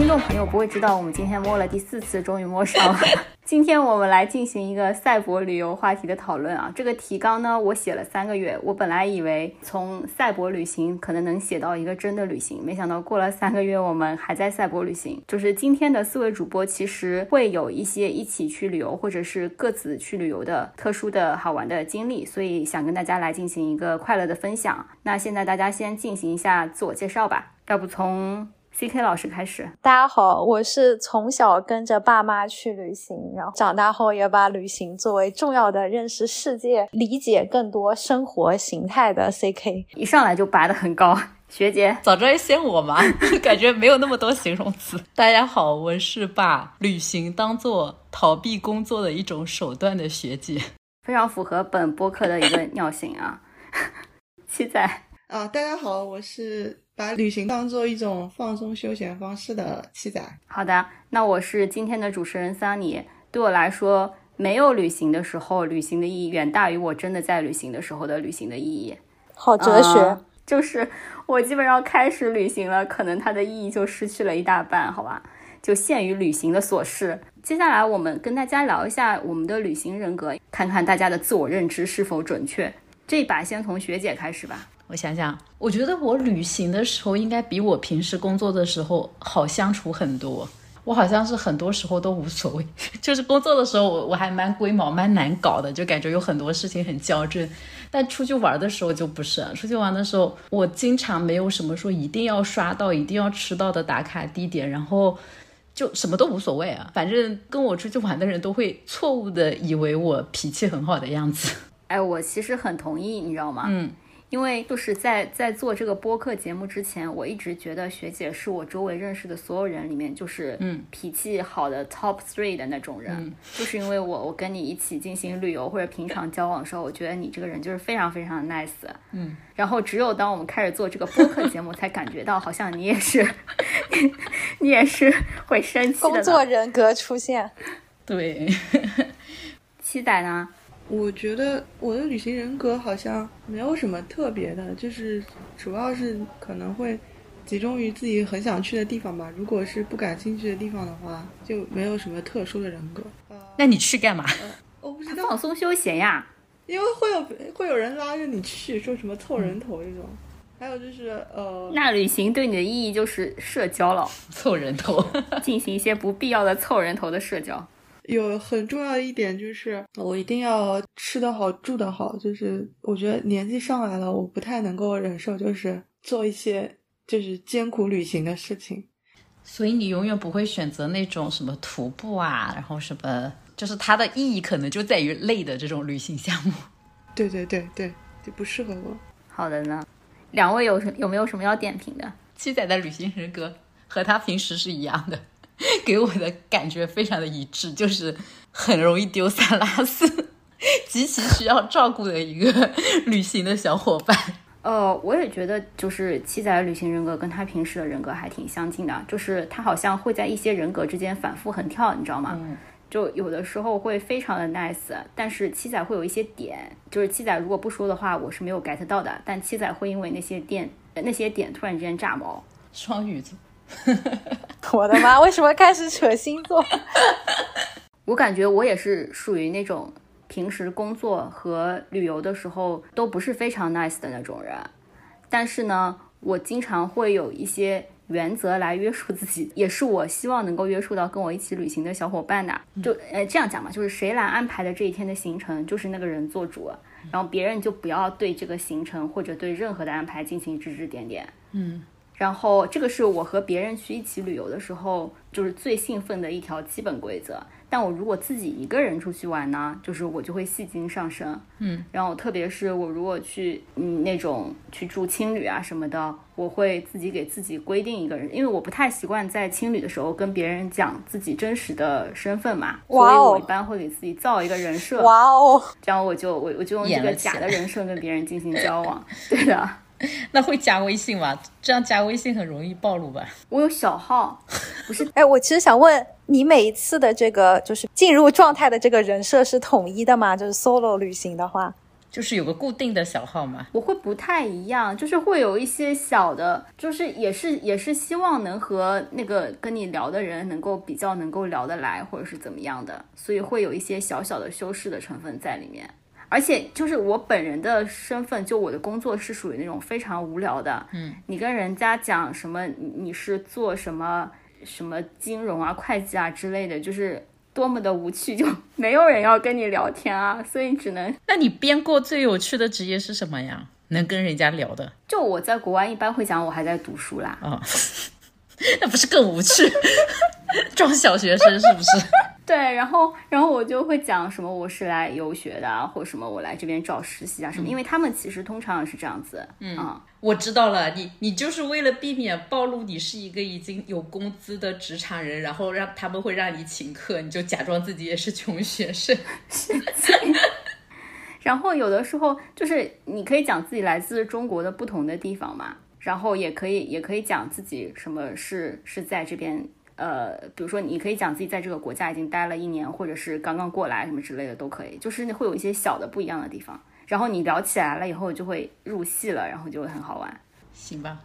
听众朋友不会知道，我们今天摸了第四次，终于摸上了。今天我们来进行一个赛博旅游话题的讨论啊。这个提纲呢，我写了三个月。我本来以为从赛博旅行可能能写到一个真的旅行，没想到过了三个月，我们还在赛博旅行。就是今天的四位主播其实会有一些一起去旅游，或者是各自去旅游的特殊的好玩的经历，所以想跟大家来进行一个快乐的分享。那现在大家先进行一下自我介绍吧，要不从 C K 老师开始。大家好，我是从小跟着爸妈去旅行，然后长大后也把旅行作为重要的认识世界、理解更多生活形态的 CK。一上来就拔得很高，学姐。早知道先我嘛，感觉没有那么多形容词。大家好，我是把旅行当做逃避工作的一种手段的学姐。非常符合本播客的一个尿性啊！七仔，啊，大家好，我是把旅行当做一种放松休闲方式的七仔。好的，那我是今天的主持人桑尼。对我来说，没有旅行的时候，旅行的意义远大于我真的在旅行的时候的旅行的意义。好哲学，啊就是我基本上开始旅行了，可能它的意义就失去了一大半，好吧？就限于旅行的琐事。接下来我们跟大家聊一下我们的旅行人格，看看大家的自我认知是否准确。这把先从学姐开始吧。我想想，我觉得我旅行的时候应该比我平时工作的时候好相处很多。我好像是很多时候都无所谓，就是工作的时候我我还蛮龟毛、蛮难搞的，就感觉有很多事情很较真。但出去玩的时候就不是，出去玩的时候我经常没有什么说一定要刷到、一定要吃到的打卡地点，然后就什么都无所谓啊。反正跟我出去玩的人都会错误的以为我脾气很好的样子。哎，我其实很同意，你知道吗？嗯，因为就是在在做这个播客节目之前，我一直觉得学姐是我周围认识的所有人里面，就是嗯脾气好的 top three 的那种人。嗯就是因为我我跟你一起进行旅游或者平常交往的时候，我觉得你这个人就是非常非常的 nice。嗯，然后只有当我们开始做这个播客节目，才感觉到好像你也是你 你也是会生气的。工作人格出现。对，七仔呢？我觉得我的旅行人格好像没有什么特别的，就是主要是可能会集中于自己很想去的地方吧。如果是不感兴趣的地方的话，就没有什么特殊的人格。啊、那你去干嘛？我不知道放，松休闲呀。因为会有会有人拉着你去，说什么凑人头这种。还有就是呃，那旅行对你的意义就是社交了，凑人头。进行一些不必要的凑人头的社交。有很重要的一点就是，我一定要吃得好、住得好。就是我觉得年纪上来了，我不太能够忍受，就是做一些就是艰苦旅行的事情。所以你永远不会选择那种什么徒步啊，然后什么，就是它的意义可能就在于累的这种旅行项目。对对对对，就不适合我。好的呢，两位有什有没有什么要点评的？七仔的旅行人格和他平时是一样的，给我的感觉非常的一致，就是很容易丢三落四，极其需要照顾的一个 旅行的小伙伴。呃，我也觉得就是七仔的旅行人格跟他平时的人格还挺相近的，就是他好像会在一些人格之间反复横跳，你知道吗？嗯就有的时候会非常的 nice，但是七仔会有一些点，就是七仔如果不说的话，我是没有 get 到的，但七仔会因为那些点呃那些点突然之间炸毛。双鱼座，我的妈，为什么开始扯星座？我感觉我也是属于那种平时工作和旅游的时候都不是非常 nice 的那种人，但是呢，我经常会有一些原则来约束自己，也是我希望能够约束到跟我一起旅行的小伙伴的。就呃这样讲嘛，就是谁来安排的这一天的行程，就是那个人做主，然后别人就不要对这个行程或者对任何的安排进行指指点点。嗯，然后这个是我和别人去一起旅游的时候，就是最兴奋的一条基本规则。但我如果自己一个人出去玩呢，就是我就会戏精上身。嗯，然后特别是我如果去嗯那种去住青旅啊什么的，我会自己给自己规定一个人，因为我不太习惯在青旅的时候跟别人讲自己真实的身份嘛，所以我一般会给自己造一个人设。哇哦，这样我就我我就用这个假的人设跟别人进行交往。对的，那会加微信吗？这样加微信很容易暴露吧？我有小号，不是 哎，我其实想问你，每一次的这个就是进入状态的这个人设是统一的吗？就是 solo 旅行的话，就是有个固定的小号吗？我会不太一样，就是会有一些小的，就是也是也是希望能和那个跟你聊的人能够比较能够聊得来，或者是怎么样的，所以会有一些小小的修饰的成分在里面。而且就是我本人的身份，就我的工作是属于那种非常无聊的。嗯，你跟人家讲什么，你你是做什么什么金融啊、会计啊之类的，就是多么的无趣，就 没有人要跟你聊天啊，所以只能那你编过最有趣的职业是什么呀？能跟人家聊的就我在国外一般会讲我还在读书啦。啊、那不是更无趣？装小学生是不是？对，然后然后我就会讲什么我是来游学的啊，或什么我来这边找实习啊什么，因为他们其实通常是这样子，嗯啊我知道了，你你就是为了避免暴露你是一个已经有工资的职场人，然后让他们会让你请客，你就假装自己也是穷学生。然后有的时候就是你可以讲自己来自中国的不同的地方嘛，然后也可以也可以讲自己什么是是在这边。呃，比如说，你可以讲自己在这个国家已经待了一年，或者是刚刚过来什么之类的都可以，就是会有一些小的不一样的地方。然后你聊起来了以后，就会入戏了，然后就会很好玩。行吧，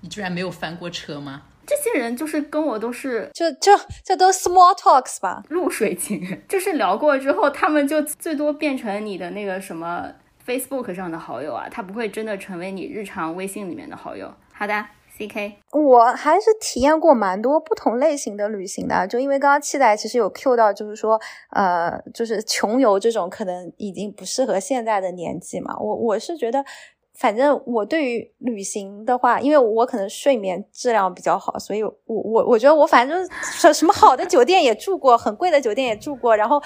你居然没有翻过车吗？这些人就是跟我都是就就这都 small talks 吧？露水情人，就是聊过之后，他们就最多变成你的那个什么 Facebook 上的好友啊，他不会真的成为你日常微信里面的好友。好的，C K，我还是体验过蛮多不同类型的旅行的，就因为刚刚期待其实有 Q 到，就是说，呃，就是穷游这种可能已经不适合现在的年纪嘛。我我是觉得，反正我对于旅行的话，因为我可能睡眠质量比较好，所以我我我觉得我反正什什么好的酒店也住过，很贵的酒店也住过，然后。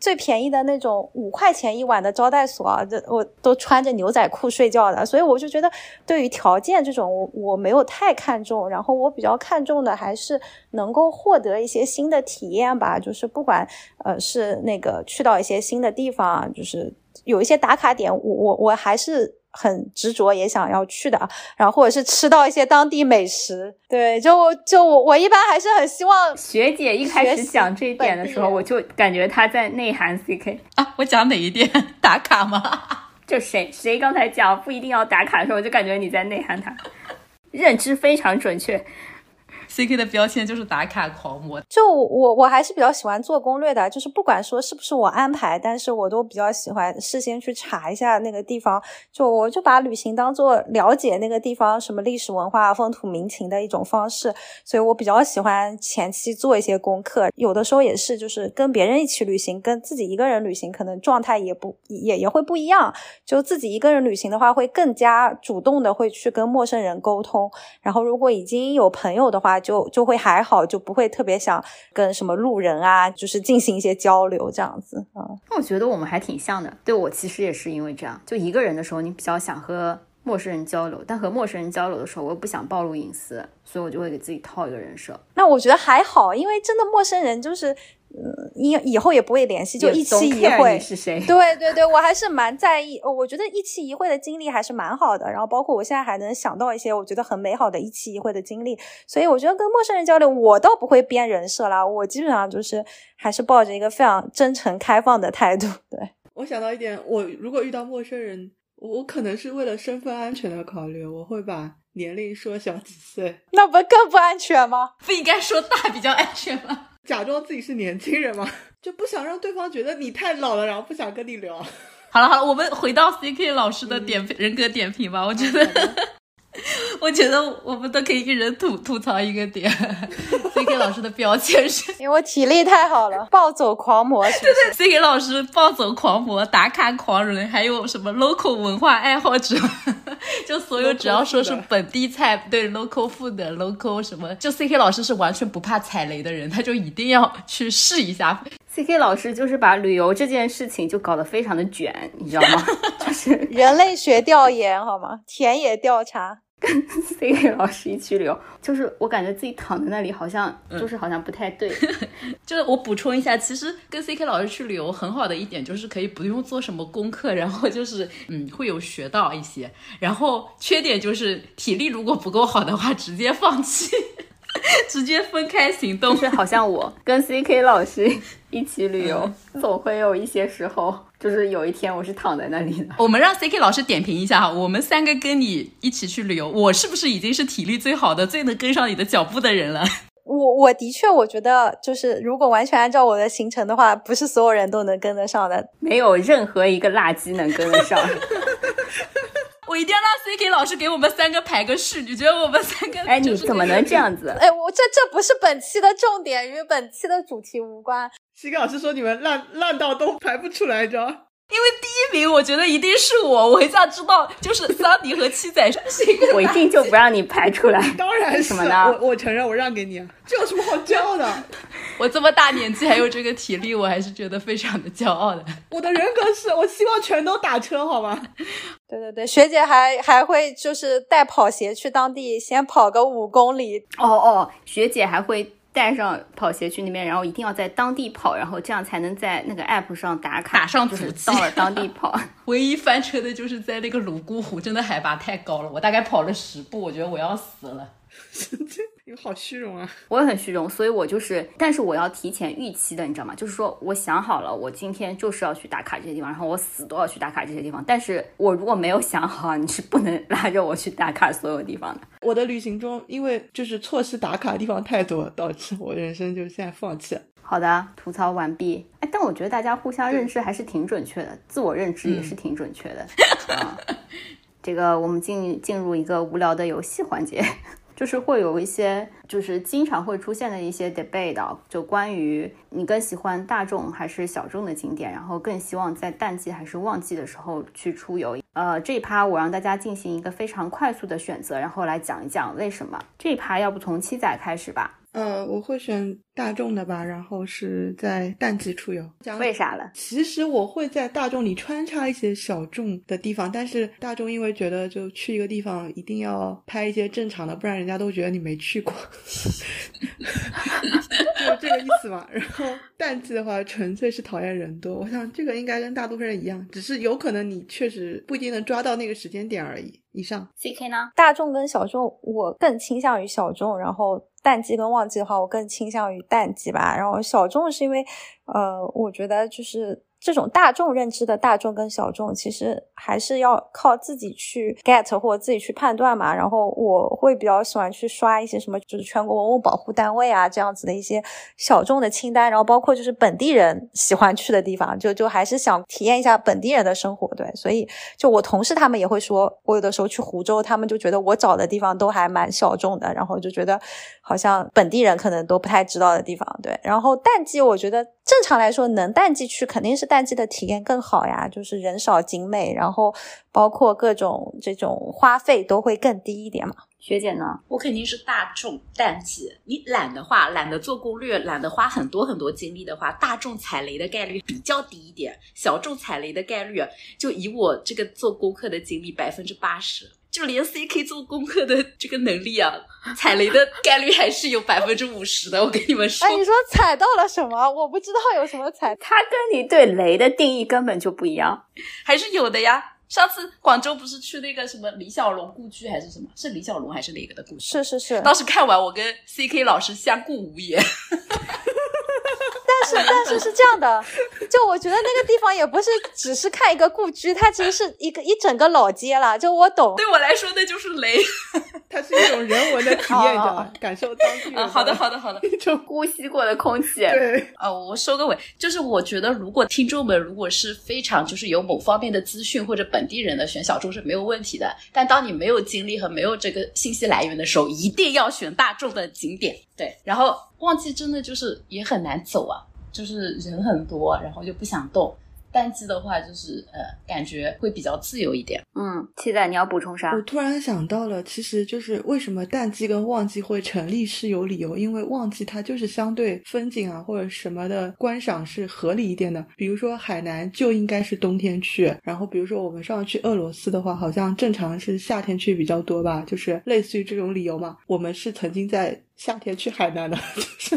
最便宜的那种五块钱一晚的招待所，这我都穿着牛仔裤睡觉的，所以我就觉得对于条件这种我我没有太看重，然后我比较看重的还是能够获得一些新的体验吧，就是不管呃是那个去到一些新的地方，就是有一些打卡点，我我我还是。很执着也想要去的，然后或者是吃到一些当地美食，对，就就我我一般还是很希望学姐一开始讲这一点的时候，我就感觉她在内涵 C K。啊，我讲哪一点？打卡吗？就谁谁刚才讲不一定要打卡的时候，我就感觉你在内涵他，认知非常准确。C K 的标签就是打卡狂魔，就我我还是比较喜欢做攻略的，就是不管说是不是我安排，但是我都比较喜欢事先去查一下那个地方，就我就把旅行当做了解那个地方什么历史文化、风土民情的一种方式，所以我比较喜欢前期做一些功课，有的时候也是就是跟别人一起旅行，跟自己一个人旅行可能状态也不也也会不一样，就自己一个人旅行的话，会更加主动的会去跟陌生人沟通，然后如果已经有朋友的话，就就会还好，就不会特别想跟什么路人啊，就是进行一些交流这样子啊。嗯那我觉得我们还挺像的。对我其实也是因为这样，就一个人的时候，你比较想和陌生人交流，但和陌生人交流的时候，我又不想暴露隐私，所以我就会给自己套一个人设，那我觉得还好，因为真的陌生人就是，嗯，以以后也不会联系，就一期一会。是谁。对对对，我还是蛮在意，呃我觉得一期一会的经历还是蛮好的。然后包括我现在还能想到一些我觉得很美好的一期一会的经历，所以我觉得跟陌生人交流，我倒不会编人设啦，我基本上就是还是抱着一个非常真诚开放的态度。对，我想到一点，我如果遇到陌生人，我我可能是为了身份安全的考虑，我会把年龄缩小几岁，那不更不安全吗？不应该说大比较安全吗？假装自己是年轻人吗，就不想让对方觉得你太老了，然后不想跟你聊。好了好了，我们回到 C K 老师的点评、人格点评吧。我觉得，我觉得我们都可以一人吐吐槽一个点。C K 老师的标签是 因为我体力太好了，暴走狂魔是？C K 老师暴走狂魔、打卡狂人，还有什么 local 文化爱好者，就所有只要说是本地菜，对 local food、local 什么，就 C K 老师是完全不怕踩雷的人，他就一定要去试一下。C K 老师就是把旅游这件事情就搞得非常的卷，你知道吗？就是人类学调研好吗？田野调查。跟 C K 老师一起旅游，就是我感觉自己躺在那里，好像嗯。就是好像不太对。就是我补充一下，其实跟 C K 老师去旅游很好的一点就是可以不用做什么功课，然后就是嗯会有学到一些，然后缺点就是体力如果不够好的话，直接放弃，直接分开行动就。是好像我跟 C K 老师一起旅游，嗯总会有一些时候，就是有一天我是躺在那里的。我们让 C K 老师点评一下哈，我们三个跟你一起去旅游，我是不是已经是体力最好的、最能跟上你的脚步的人了？我我的确，我觉得就是如果完全按照我的行程的话，不是所有人都能跟得上的。没有任何一个垃圾能跟得上。我一定要让 C K 老师给我们三个排个序，你觉得我们三个？哎，你怎么能这？样子？哎，我这这不是本期的重点，与本期的主题无关。C K 老师说你们烂烂到都排不出来，你知道吗？因为第一名，我觉得一定是我，我一下知道就是桑迪和七仔是谁。我一定就不让你排出来。当然是什么呢我我承认，我让给你啊，这有什么好骄傲的？我这么大年纪还有这个体力，我还是觉得非常的骄傲的。我的人格是我希望全都打车，好吗？对对对，学姐还还会就是带跑鞋去当地先跑个五公里，哦哦，学姐还会带上跑鞋去那边，然后一定要在当地跑，然后这样才能在那个 app 上打卡，打上就是足迹到了当地跑。唯一翻车的就是在那个泸沽湖，真的海拔太高了，我大概跑了十步，我觉得我要死了。你们好虚荣啊！我也很虚荣，所以我就是，但是我要提前预期的，你知道吗？就是说我想好了，我今天就是要去打卡这些地方，然后我死都要去打卡这些地方。但是我如果没有想好，你是不能拉着我去打卡所有地方的。我的旅行中，因为就是错失打卡的地方太多，导致我人生就现在放弃了。好的，吐槽完毕。哎，但我觉得大家互相认知还是挺准确的，自我认知也是挺准确的。啊，这个我们进进入一个无聊的游戏环节，就是会有一些就是经常会出现的一些 debate，就关于你更喜欢大众还是小众的景点，然后更希望在淡季还是旺季的时候去出游。呃，这一趴我让大家进行一个非常快速的选择，然后来讲一讲为什么。这一趴要不从七仔开始吧？呃，我会选大众的吧，然后是在淡季出游。讲为啥了？其实我会在大众里穿插一些小众的地方，但是大众因为觉得就去一个地方一定要拍一些正常的，不然人家都觉得你没去过，就这个意思嘛。然后淡季的话，纯粹是讨厌人多。我想这个应该跟大多数人一样，只是有可能你确实不一定能抓到那个时间点而已。以上，C K 呢？大众跟小众，我更倾向于小众，然后淡季跟旺季的话，我更倾向于淡季吧。然后小众是因为，呃，我觉得就是这种大众认知的大众跟小众，其实还是要靠自己去 get 或者自己去判断嘛。然后我会比较喜欢去刷一些什么，就是全国文物保护单位啊这样子的一些小众的清单，然后包括就是本地人喜欢去的地方，就就还是想体验一下本地人的生活。对，所以就我同事他们也会说，我有的时候去湖州，他们就觉得我找的地方都还蛮小众的，然后就觉得好像本地人可能都不太知道的地方。对，然后淡季我觉得正常来说能淡季去，肯定是淡季的体验更好呀，就是人少景美，然后包括各种这种花费都会更低一点嘛。学姐呢？我肯定是大众淡季。你懒的话，懒得做攻略，懒得花很多很多精力的话，大众踩雷的概率比较低一点，小众踩雷的概率，就以我这个做功课的经历，百分之八十。就连 CK 做功课的这个能力啊，踩雷的概率还是有百分之五十的。我跟你们说，哎，你说踩到了什么？我不知道有什么踩。他跟你对雷的定义根本就不一样。还是有的呀。上次广州不是去那个什么李小龙故居还是什么？是李小龙还是哪个的故居？是是是，当时看完，我跟 CK 老师相顾无言。但是 但是是这样的，就我觉得那个地方也不是只是看一个故居，它其实是一个一整个老街啦。就我懂，对我来说，那就是雷。它是一种人文的体验，你知道吗？感受当地人啊，好的，好的，好的。一种呼吸过的空气，对，啊，我收个尾，就是我觉得，如果听众们如果是非常就是有某方面的资讯或者本地人的选小众是没有问题的，但当你没有精力和没有这个信息来源的时候，一定要选大众的景点。对，然后旺季真的就是也很难走啊，就是人很多，然后就不想动。淡季的话，就是呃，感觉会比较自由一点。嗯，七仔，你要补充啥？我突然想到了，其实就是为什么淡季跟旺季会成立是有理由，因为旺季它就是相对风景啊或者什么的观赏是合理一点的。比如说海南就应该是冬天去，然后比如说我们上次去俄罗斯的话，好像正常是夏天去比较多吧，就是类似于这种理由嘛。我们是曾经在夏天去海南的，就是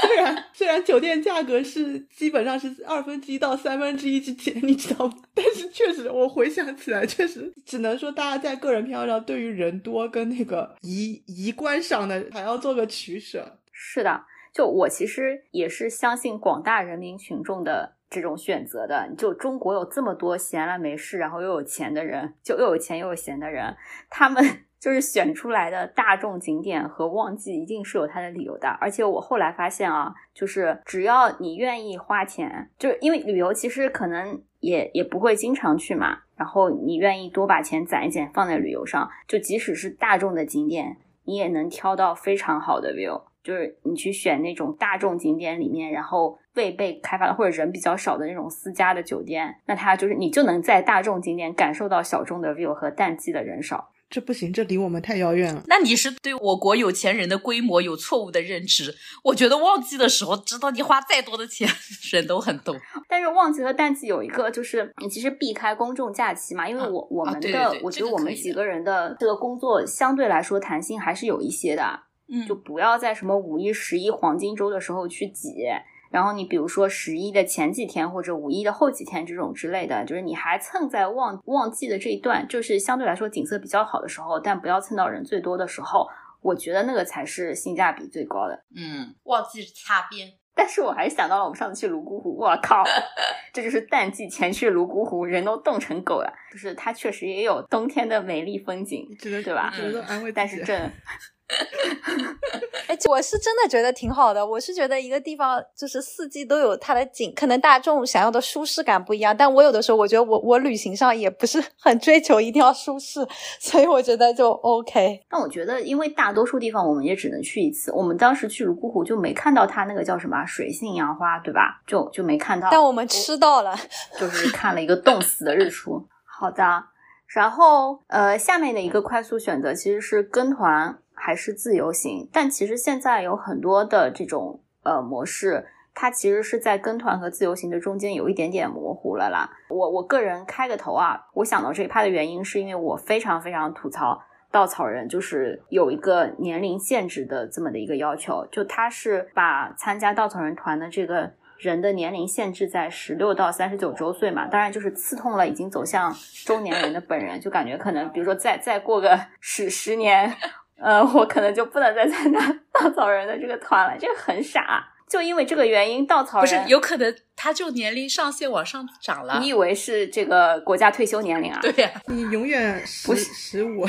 虽然虽然酒店价格是基本上是二分之一到三分之一之间，你知道？但是确实我回想起来，确实只能说大家在个人偏好上对于人多跟那个仪仪观上的还要做个取舍。是的，就我其实也是相信广大人民群众的这种选择的。就中国有这么多闲了没事，然后又有钱的人，就又有钱又有闲的人，他们就是选出来的大众景点和旺季一定是有它的理由的。而且我后来发现啊，就是只要你愿意花钱，就是因为旅游其实可能也也不会经常去嘛，然后你愿意多把钱攒一攒放在旅游上，就即使是大众的景点，你也能挑到非常好的 view。就是你去选那种大众景点里面，然后未被开发的或者人比较少的那种私家的酒店，那它就是你就能在大众景点感受到小众的 view 和淡季的人少。这不行，这离我们太遥远了。那你是对我国有钱人的规模有错误的认知？我觉得旺季的时候，知道你花再多的钱，人都很多。但是旺季和淡季有一个，就是你其实避开公众假期嘛，因为我我们的，对对对我觉得我们几个人的这个工作相对来说弹性还是有一些的。嗯就不要在什么五一、十一黄金周的时候去挤。然后你比如说十一的前几天或者五一的后几天这种之类的，就是你还蹭在旺旺季的这一段，就是相对来说景色比较好的时候，但不要蹭到人最多的时候。我觉得那个才是性价比最高的。嗯，旺季擦边。但是我还是想到了我们上次去泸沽湖，我靠，这就是淡季前去泸沽湖，人都冻成狗了。就是它确实也有冬天的美丽风景，对吧只能说安慰。但是这 哎，我是真的觉得挺好的。我是觉得一个地方就是四季都有它的景，可能大众想要的舒适感不一样，但我有的时候我觉得我我旅行上也不是 很追求一定要舒适，所以我觉得就 OK。但我觉得，因为大多数地方我们也只能去一次。我们当时去泸沽湖就没看到它那个叫什么啊水性杨花，对吧？就就没看到。但我们吃到了，就是看了一个冻死的日出。好的，然后呃，下面的一个快速选择其实是跟团还是自由行，但其实现在有很多的这种呃模式，它其实是在跟团和自由行的中间有一点点模糊了啦。我我个人开个头啊，我想到这一趴的原因是因为我非常非常吐槽。稻草人就是有一个年龄限制的这么的一个要求，就他是把参加稻草人团的这个人的年龄限制在十六到三十九周岁嘛，当然就是刺痛了已经走向中年人的本人，就感觉可能比如说再再过个十十年，呃，我可能就不能再参加 稻草人的这个团了，这个很傻。就因为这个原因，稻草人不是有可能他就年龄上限往上涨了？你以为是这个国家退休年龄啊？对呀、你永远十不是十五，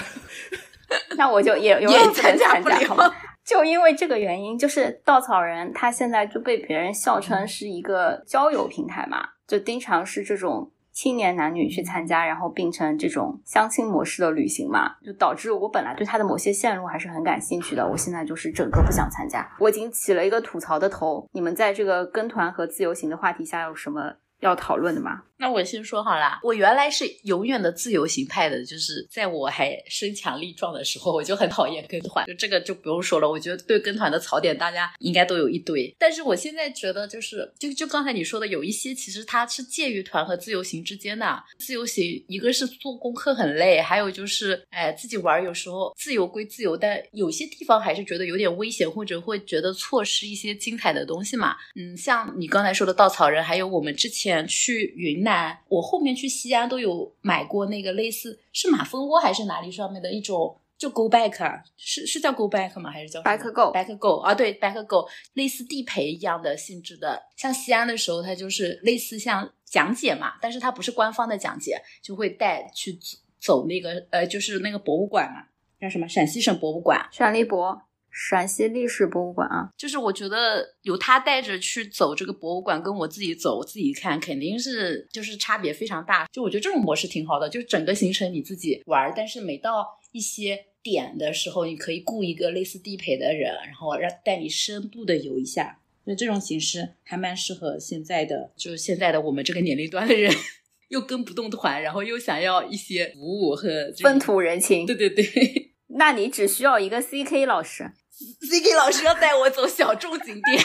那我就也永远不能参加不了？就因为这个原因，就是稻草人他现在就被别人笑称是一个交友平台嘛，就经常是这种青年男女去参加，然后并成这种相亲模式的旅行嘛，就导致我本来对他的某些线路还是很感兴趣的，我现在就是整个不想参加。我已经起了一个吐槽的头，你们在这个跟团和自由行的话题下有什么要讨论的吗？那我先说好啦，我原来是永远的自由行派的，就是在我还身强力壮的时候，我就很讨厌跟团，就这个就不用说了。我觉得对跟团的槽点，大家应该都有一堆。但是我现在觉得，就是就就刚才你说的，有一些其实它是介于团和自由行之间的。自由行一个是做功课很累，还有就是哎自己玩有时候自由归自由，但有些地方还是觉得有点危险，或者会觉得错失一些精彩的东西嘛。嗯，像你刚才说的稻草人，还有我们之前去云南。我后面去西安都有买过那个类似是马蜂窝还是哪里上面的一种，就 Go Back 啊，是是叫 Go Back 吗？还是叫 Back Go Back Go 啊？对，Back Go 类似地陪一样的性质的。像西安的时候，它就是类似像讲解嘛，但是它不是官方的讲解，就会带去走走那个呃，就是那个博物馆嘛，叫什么陕西省博物馆。陕历博。陕西历史博物馆啊，就是我觉得由他带着去走这个博物馆，跟我自己走、我自己看，肯定是就是差别非常大。就我觉得这种模式挺好的，就是整个行程你自己玩，但是每到一些点的时候，你可以雇一个类似地陪的人，然后让带你深度的游一下。所以这种形式还蛮适合现在的，就是现在的我们这个年龄段的人，又跟不动团，然后又想要一些服务和风土人情。对对对 那你只需要一个 CK 老师。ZK 老师要带我走小众景点。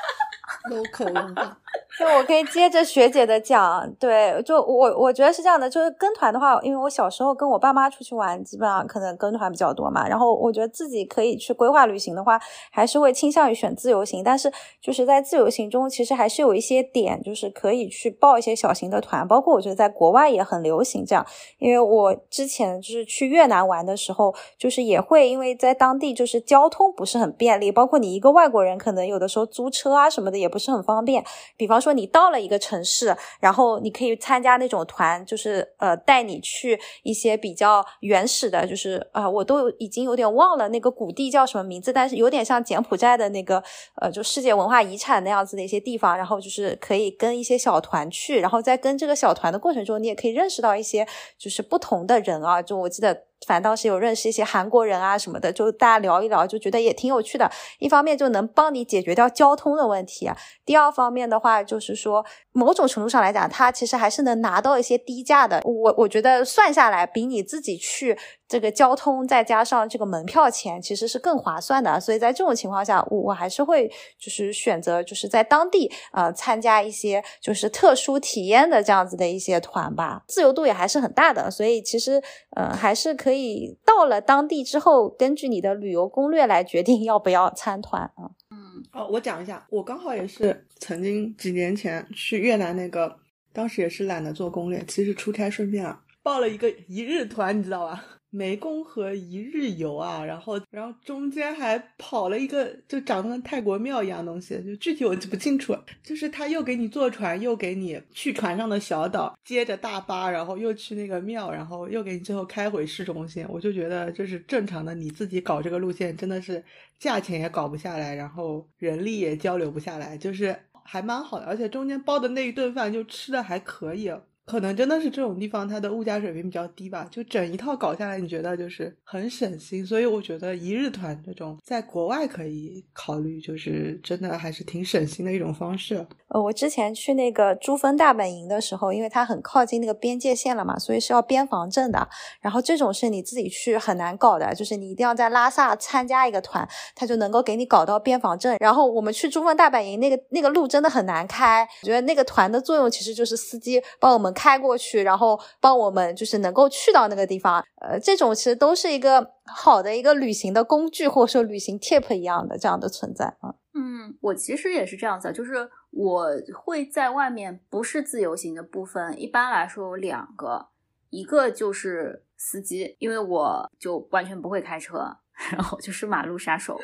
local 文化。就我可以接着学姐的讲，对，就我我觉得是这样的，就是跟团的话，因为我小时候跟我爸妈出去玩，基本上可能跟团比较多嘛。然后我觉得自己可以去规划旅行的话，还是会倾向于选自由行。但是就是在自由行中，其实还是有一些点，就是可以去报一些小型的团，包括我觉得在国外也很流行这样。因为我之前就是去越南玩的时候，就是也会因为在当地就是交通不是很便利，包括你一个外国人可能有的时候租车啊什么的也不是很方便。比方说你到了一个城市，然后你可以参加那种团，就是呃带你去一些比较原始的，就是啊、我都已经有点忘了那个古地叫什么名字，但是有点像柬埔寨的那个呃就世界文化遗产那样子的一些地方，然后就是可以跟一些小团去，然后在跟这个小团的过程中，你也可以认识到一些就是不同的人啊，就我记得。反倒是有认识一些韩国人啊什么的，就大家聊一聊，就觉得也挺有趣的。一方面就能帮你解决掉交通的问题，第二方面的话就是说，某种程度上来讲，它其实还是能拿到一些低价的。我我觉得算下来，比你自己去这个交通再加上这个门票钱，其实是更划算的。所以在这种情况下，我我还是会就是选择就是在当地呃参加一些就是特殊体验的这样子的一些团吧，自由度也还是很大的。所以其实呃还是可以到了当地之后，根据你的旅游攻略来决定要不要参团啊。嗯哦，我讲一下，我刚好也是曾经几年前去越南那个，当时也是懒得做攻略，其实出差顺便啊，报了一个一日团，你知道吧？湄公河一日游啊，然后然后中间还跑了一个就长得跟泰国庙一样东西，就具体我记不清楚，就是他又给你坐船，又给你去船上的小岛，接着大巴，然后又去那个庙，然后又给你最后开回市中心。我就觉得就是正常的你自己搞这个路线，真的是价钱也搞不下来，然后人力也交流不下来，就是还蛮好的，而且中间包的那一顿饭就吃的还可以。可能真的是这种地方，它的物价水平比较低吧，就整一套搞下来，你觉得就是很省心，所以我觉得一日团这种在国外可以考虑，就是真的还是挺省心的一种方式。呃，我之前去那个珠峰大本营的时候，因为它很靠近那个边界线了嘛，所以是要边防证的。然后这种是你自己去很难搞的，就是你一定要在拉萨参加一个团，它就能够给你搞到边防证。然后我们去珠峰大本营，那个那个路真的很难开。我觉得那个团的作用其实就是司机帮我们开过去，然后帮我们就是能够去到那个地方。呃，这种其实都是一个好的一个旅行的工具，或者说旅行 tip 一样的这样的存在啊。嗯，我其实也是这样子，就是我会在外面不是自由行的部分，一般来说有两个，一个就是司机，因为我就完全不会开车，然后就是马路杀手，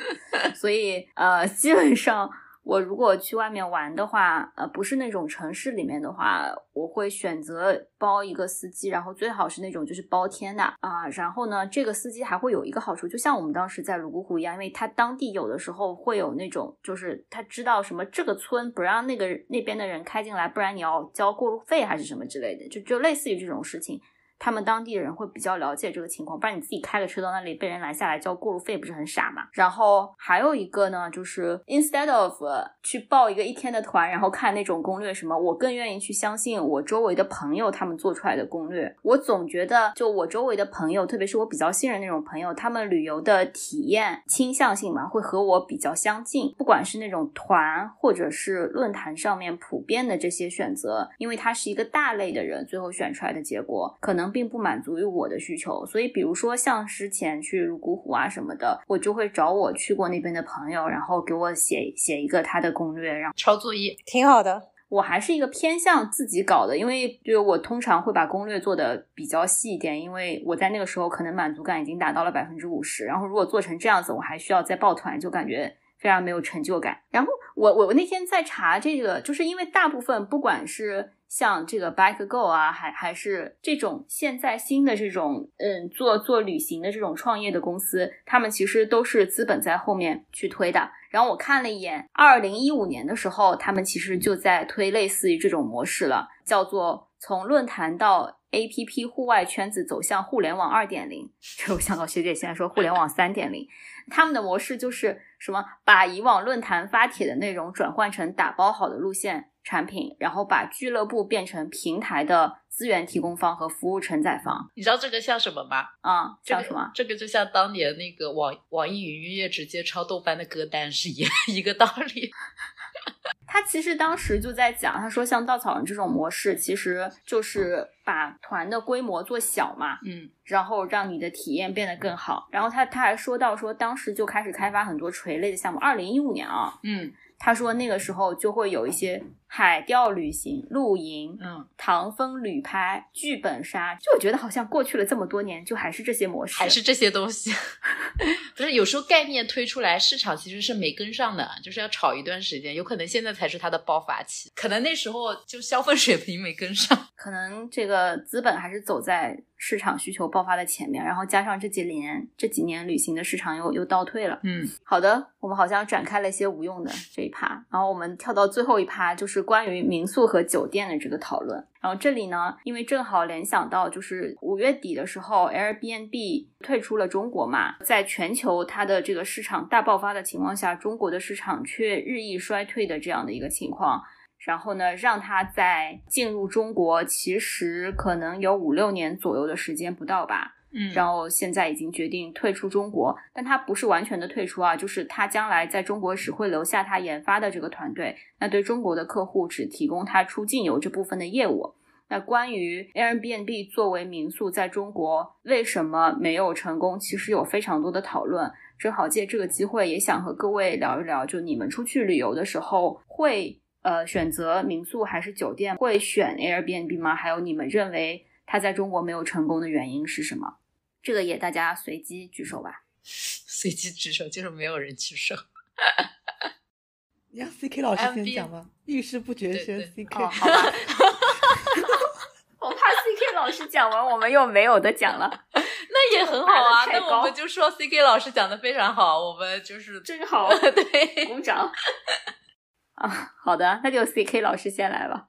所以呃，基本上我如果去外面玩的话，呃，不是那种城市里面的话，我会选择包一个司机，然后最好是那种就是包天的啊。然后呢，这个司机还会有一个好处，就像我们当时在泸沽湖一样，因为他当地有的时候会有那种，就是他知道什么这个村不让那个那边的人开进来，不然你要交过路费还是什么之类的，就就类似于这种事情。他们当地人会比较了解这个情况，不然你自己开个车到那里被人拦下来交过路费，不是很傻吗？然后还有一个呢，就是 instead of 去报一个一天的团，然后看那种攻略什么，我更愿意去相信我周围的朋友他们做出来的攻略。我总觉得，就我周围的朋友，特别是我比较信任那种朋友，他们旅游的体验倾向性嘛，会和我比较相近。不管是那种团，或者是论坛上面普遍的这些选择，因为它是一个大类的人最后选出来的结果，可能并不满足于我的需求。所以，比如说像之前去泸沽湖啊什么的，我就会找我去过那边的朋友，然后给我写写一个他的攻略，然后抄作业，挺好的。我还是一个偏向自己搞的，因为就我通常会把攻略做的比较细一点，因为我在那个时候可能满足感已经达到了百分之五十，然后如果做成这样子，我还需要再抱团，就感觉非常没有成就感。然后我我我那天在查这个，就是因为大部分不管是像这个 Bike Go 啊，还还是这种现在新的这种嗯做做旅行的这种创业的公司，他们其实都是资本在后面去推的。然后我看了一眼，二零一五年的时候，他们其实就在推类似于这种模式了，叫做从论坛到 APP 户外圈子走向互联网二点零。这我想到学姐现在说互联网三点零，他们的模式就是什么把以往论坛发帖的内容转换成打包好的路线产品，然后把俱乐部变成平台的资源提供方和服务承载方你知道这个像什么吗？啊，这个像什么？这个就像当年那个网网易云音乐直接抄豆瓣的歌单是一 一个道理。他其实当时就在讲，他说像稻草人这种模式，其实就是把团的规模做小嘛，嗯然后让你的体验变得更好。然后他他还说到说，当时就开始开发很多垂类的项目。二零一五年啊，嗯他说那个时候就会有一些海钓旅行、露营、嗯，唐风旅拍、剧本杀，就我觉得好像过去了这么多年，就还是这些模式，还是这些东西。不是，有时候概念推出来，市场其实是没跟上的，就是要炒一段时间，有可能现在才是它的爆发期，可能那时候就消费水平没跟上。可能这个资本还是走在市场需求爆发的前面，然后加上这几年这几年旅行的市场又又倒退了。嗯好的，我们好像展开了一些无用的这一趴，然后我们跳到最后一趴，就是关于民宿和酒店的这个讨论。然后这里呢，因为正好联想到就是五月底的时候，Airbnb 退出了中国嘛，在全球它的这个市场大爆发的情况下，中国的市场却日益衰退的这样的一个情况。然后呢，让它在进入中国，其实可能有五六年左右的时间不到吧。嗯然后现在已经决定退出中国，但它不是完全的退出啊，就是它将来在中国只会留下它研发的这个团队，那对中国的客户只提供它出境游这部分的业务。那关于 Airbnb 作为民宿在中国为什么没有成功，其实有非常多的讨论。正好借这个机会，也想和各位聊一聊，就你们出去旅游的时候会呃选择民宿还是酒店？会选 Airbnb 吗？还有你们认为它在中国没有成功的原因是什么？这个也大家随机举手吧。随机举手，就是没有人举手。你让 C K 老师先讲吧，遇事不决先 C K。哦，好吧。我怕 CK 老师讲完，我们又没有的讲了。那也很好啊，那我们就说 C K 老师讲的非常好，我们就是真好，对，鼓掌。啊，好的，那就 CK 老师先来吧。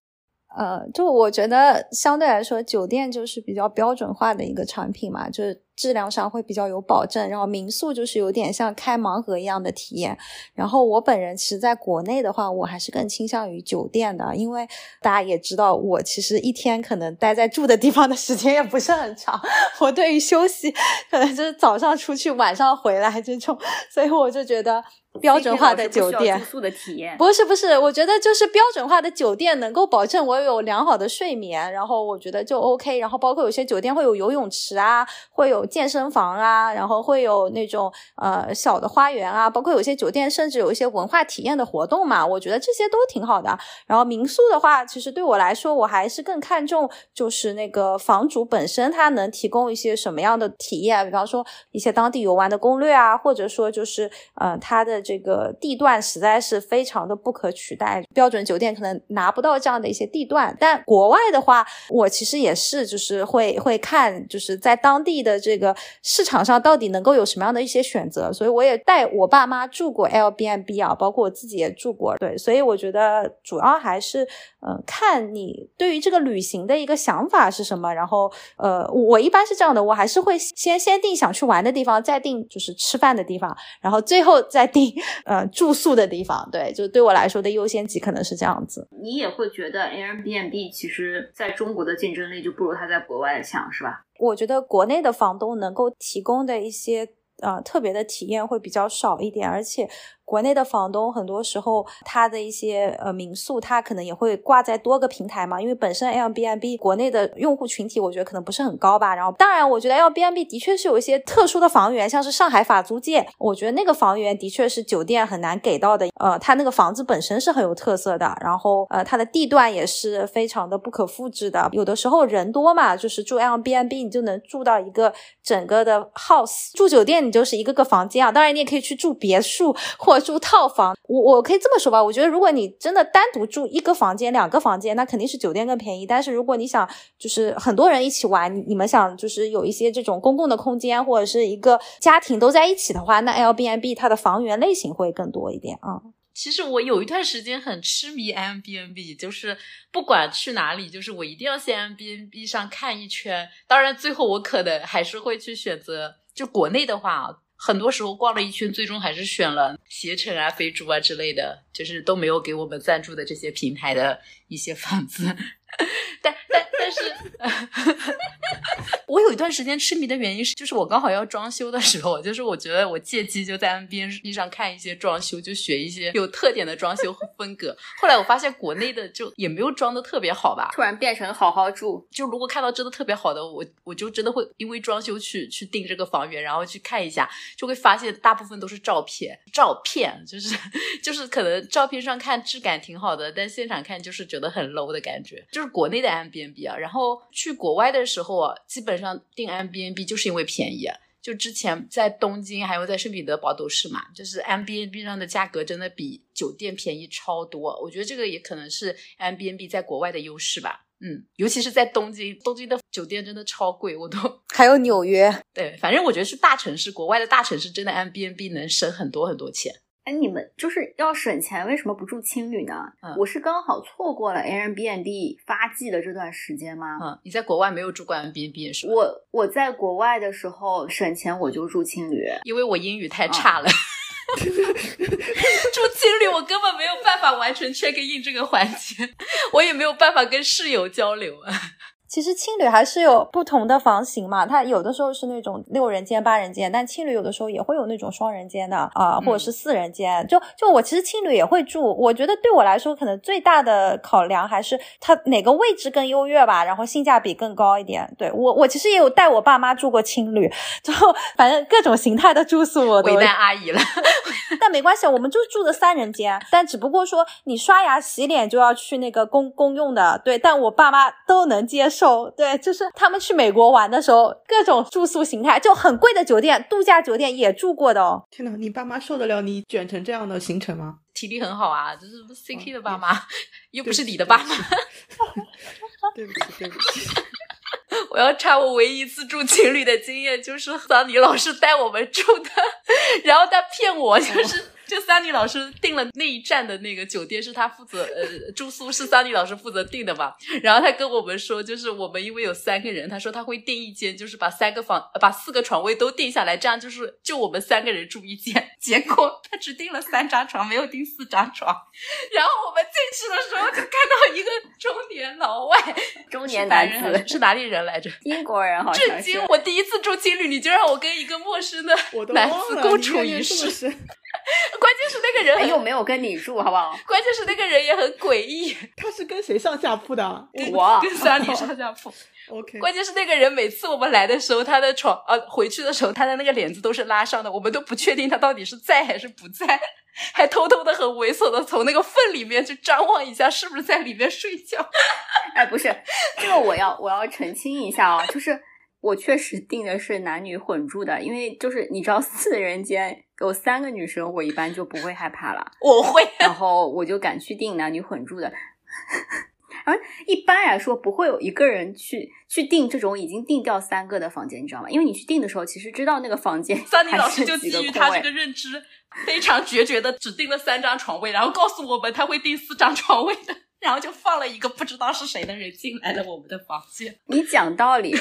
呃，就我觉得相对来说，酒店就是比较标准化的一个产品嘛，就是质量上会比较有保证。然后民宿就是有点像开盲盒一样的体验。然后我本人其实在国内的话，我还是更倾向于酒店的，因为大家也知道，我其实一天可能待在住的地方的时间也不是很长。我对于休息，可能就是早上出去，晚上回来这种，所以我就觉得标准化的酒店住宿的体验。不是不是，我觉得就是标准化的酒店能够保证我有良好的睡眠，然后我觉得就 OK。然后包括有些酒店会有游泳池啊，会有健身房啊，然后会有那种呃小的花园啊，包括有些酒店甚至有一些文化体验的活动嘛，我觉得这些都挺好的。然后民宿的话，其实对我来说，我还是更看重就是那个房主本身他能提供一些什么样的体验，比方说一些当地游玩的攻略啊，或者说就是呃他的这个地段实在是非常的不可取代，标准酒店可能拿不到这样的一些地段。但国外的话，我其实也是就是会会看就是在当地的这个市场上到底能够有什么样的一些选择，所以我也带我爸妈住过 Airbnb 啊，包括我自己也住过，对，所以我觉得主要还是嗯、看你对于这个旅行的一个想法是什么，然后呃我一般是这样的，我还是会先先定想去玩的地方，再定就是吃饭的地方，然后最后再定呃住宿的地方，对，就对我来说的优先级可能是这样子。你也会觉得 Airbnb 其实在中国的竞争力就不如它在国外的强，是吧？我觉得国内的房东能够提供的一些呃特别的体验会比较少一点，而且国内的房东很多时候他的一些呃民宿，他可能也会挂在多个平台嘛，因为本身 Airbnb 国内的用户群体，我觉得可能不是很高吧。然后当然，我觉得 Airbnb 的确是有一些特殊的房源，像是上海法租界，我觉得那个房源的确是酒店很难给到的。呃，它那个房子本身是很有特色的，然后呃它的地段也是非常的不可复制的。有的时候人多嘛，就是住 Airbnb 你就能住到一个整个的 house，住酒店你就是一个个房间啊。当然你也可以去住别墅或住套房。我我可以这么说吧，我觉得如果你真的单独住一个房间、两个房间，那肯定是酒店更便宜。但是如果你想就是很多人一起玩，你们想就是有一些这种公共的空间或者是一个家庭都在一起的话，那 Airbnb 它的房源类型会更多一点啊。其实我有一段时间很痴迷 Airbnb，就是不管去哪里，就是我一定要先 M B N B 上看一圈。当然，最后我可能还是会去选择，就国内的话，很多时候逛了一圈，最终还是选了携程啊、飞猪啊之类的，就是都没有给我们赞助的这些平台的一些房子。但但但是，我有一段时间痴迷的原因是，就是我刚好要装修的时候，就是我觉得我借机就在 N B 上看一些装修，就学一些有特点的装修风格。后来我发现国内的就也没有装的特别好吧，突然变成好好住。就如果看到真的特别好的，我我就真的会因为装修去去订这个房源，然后去看一下，就会发现大部分都是照片，照片就是 就是可能照片上看质感挺好的，但现场看就是觉得很 low 的感觉。就是国内的 M B N B 啊，然后去国外的时候啊，基本上订 M B N B 就是因为便宜。就之前在东京还有在圣彼得堡都是嘛，就是 M B N B 上的价格真的比酒店便宜超多。我觉得这个也可能是 M B N B 在国外的优势吧。嗯，尤其是在东京，东京的酒店真的超贵，我都 还有纽约。对，反正我觉得是大城市，国外的大城市真的 M B N B 能省很多很多钱。哎，你们就是要省钱，为什么不住青旅呢？嗯我是刚好错过了 Airbnb 发迹的这段时间吗？嗯，你在国外没有住过 Airbnb 是吧？我我在国外的时候省钱，我就住青旅。因为我英语太差了。住青旅，我根本没有办法完成 check in 这个环节，我也没有办法跟室友交流。其实青旅还是有不同的房型嘛，它有的时候是那种六人间、八人间，但青旅有的时候也会有那种双人间的啊、或者是四人间。就就我其实青旅也会住，我觉得对我来说可能最大的考量还是它哪个位置更优越吧，然后性价比更高一点。对我我其实也有带我爸妈住过青旅，就反正各种形态的住宿我都为难阿姨了，但没关系，我们就住的三人间，但只不过说你刷牙洗脸就要去那个公公用的，对，但我爸妈都能接受，对，就是他们去美国玩的时候，各种住宿形态就很贵的酒店、度假酒店也住过的哦。天哪，你爸妈受得了你卷成这样的行程吗？体力很好啊，这是 CK 的爸妈，又不是你的爸妈。对不起，对不起。我要插我唯一一次住情侣的经验，就是桑尼老师带我们住的，然后他骗我，就是就桑尼老师订了那一站的那个酒店是他负责，呃，住宿是桑尼老师负责订的嘛。然后他跟我们说，就是我们因为有三个人，他说他会订一间，就是把三个房、呃把四个床位都定下来，这样就是就我们三个人住一间。结果他只订了三张床，没有订四张床。然后我们进去的时候就看到一个中年老外，中年男人是哪里人来着？英国人好震惊！。我第一次住青旅，你就让我跟一个陌生的男子共处一室。关键是那个人又没有跟你住，好不好？关键是那个人也很诡异，他是跟谁上下铺的啊我跟桑尼上下铺。OK，关键是那个人每次我们来的时候，他的床呃回去的时候，他的那个帘子都是拉上的，我们都不确定他到底是在还是不在，还偷偷的很猥琐的从那个缝里面去张望一下，是不是在里面睡觉。哎，不是，这个我要我要澄清一下啊，就是我确实订的是男女混住的，因为就是你知道四人间有三个女生，我一般就不会害怕了，我会，然后我就敢去订男女混住的。然后一般来说不会有一个人去去订这种已经订掉三个的房间，你知道吗？因为你去订的时候，其实知道那个房间 桑尼还老师就基于他这个认知非常决绝的，只订了三张床位，然后告诉我们他会订四张床位的，然后就放了一个不知道是谁的人进来了我们的房间。你讲道理，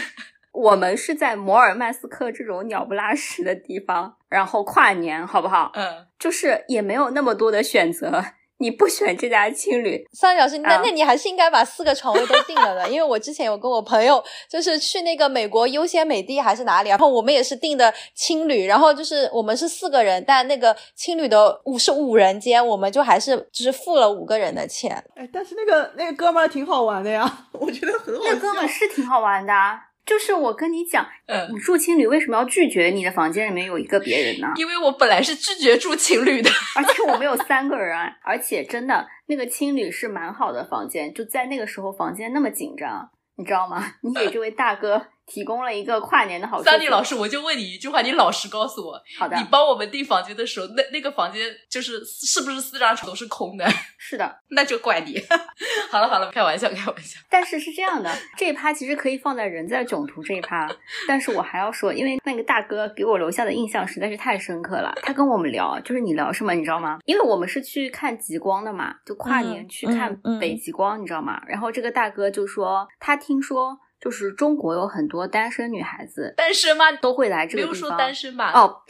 我们是在摩尔曼斯克这种鸟不拉屎的地方，然后跨年，好不好？嗯，就是也没有那么多的选择，你不选这家青旅，桑尼老师，那啊那你还是应该把四个床位都定了的，因为我之前有跟我朋友就是去那个美国优先美地还是哪里啊，然后我们也是订的青旅，然后就是我们是四个人，但那个青旅的五是五人间，我们就还是只是付了五个人的钱。哎，但是那个那个哥们儿挺好玩的呀，我觉得很好笑。那哥们是挺好玩的啊。就是我跟你讲，嗯你住青旅为什么要拒绝你的房间里面有一个别人呢？因为我本来是拒绝住情侣的，而且我们有三个人啊，而且真的那个青旅是蛮好的房间，就在那个时候房间那么紧张，你知道吗？你给这位大哥提供了一个跨年的好处。桑尼老师，我就问你一句话，你老实告诉我，好的你，帮我们订房间的时候，那那个房间就是是不是四张床都是空的？是的，那就怪你。好了好了，开玩笑开玩笑。但是是这样的，这一趴其实可以放在人在囧途这一趴，但是我还要说，因为那个大哥给我留下的印象实在是太深刻了。他跟我们聊，就是你聊什么，你知道吗？因为我们是去看极光的嘛，就跨年嗯去看北极光，你知道吗？然后这个大哥就说，他听说就是中国有很多单身女孩子单身吗？都会来这没有说个地方。单身吧？，哦，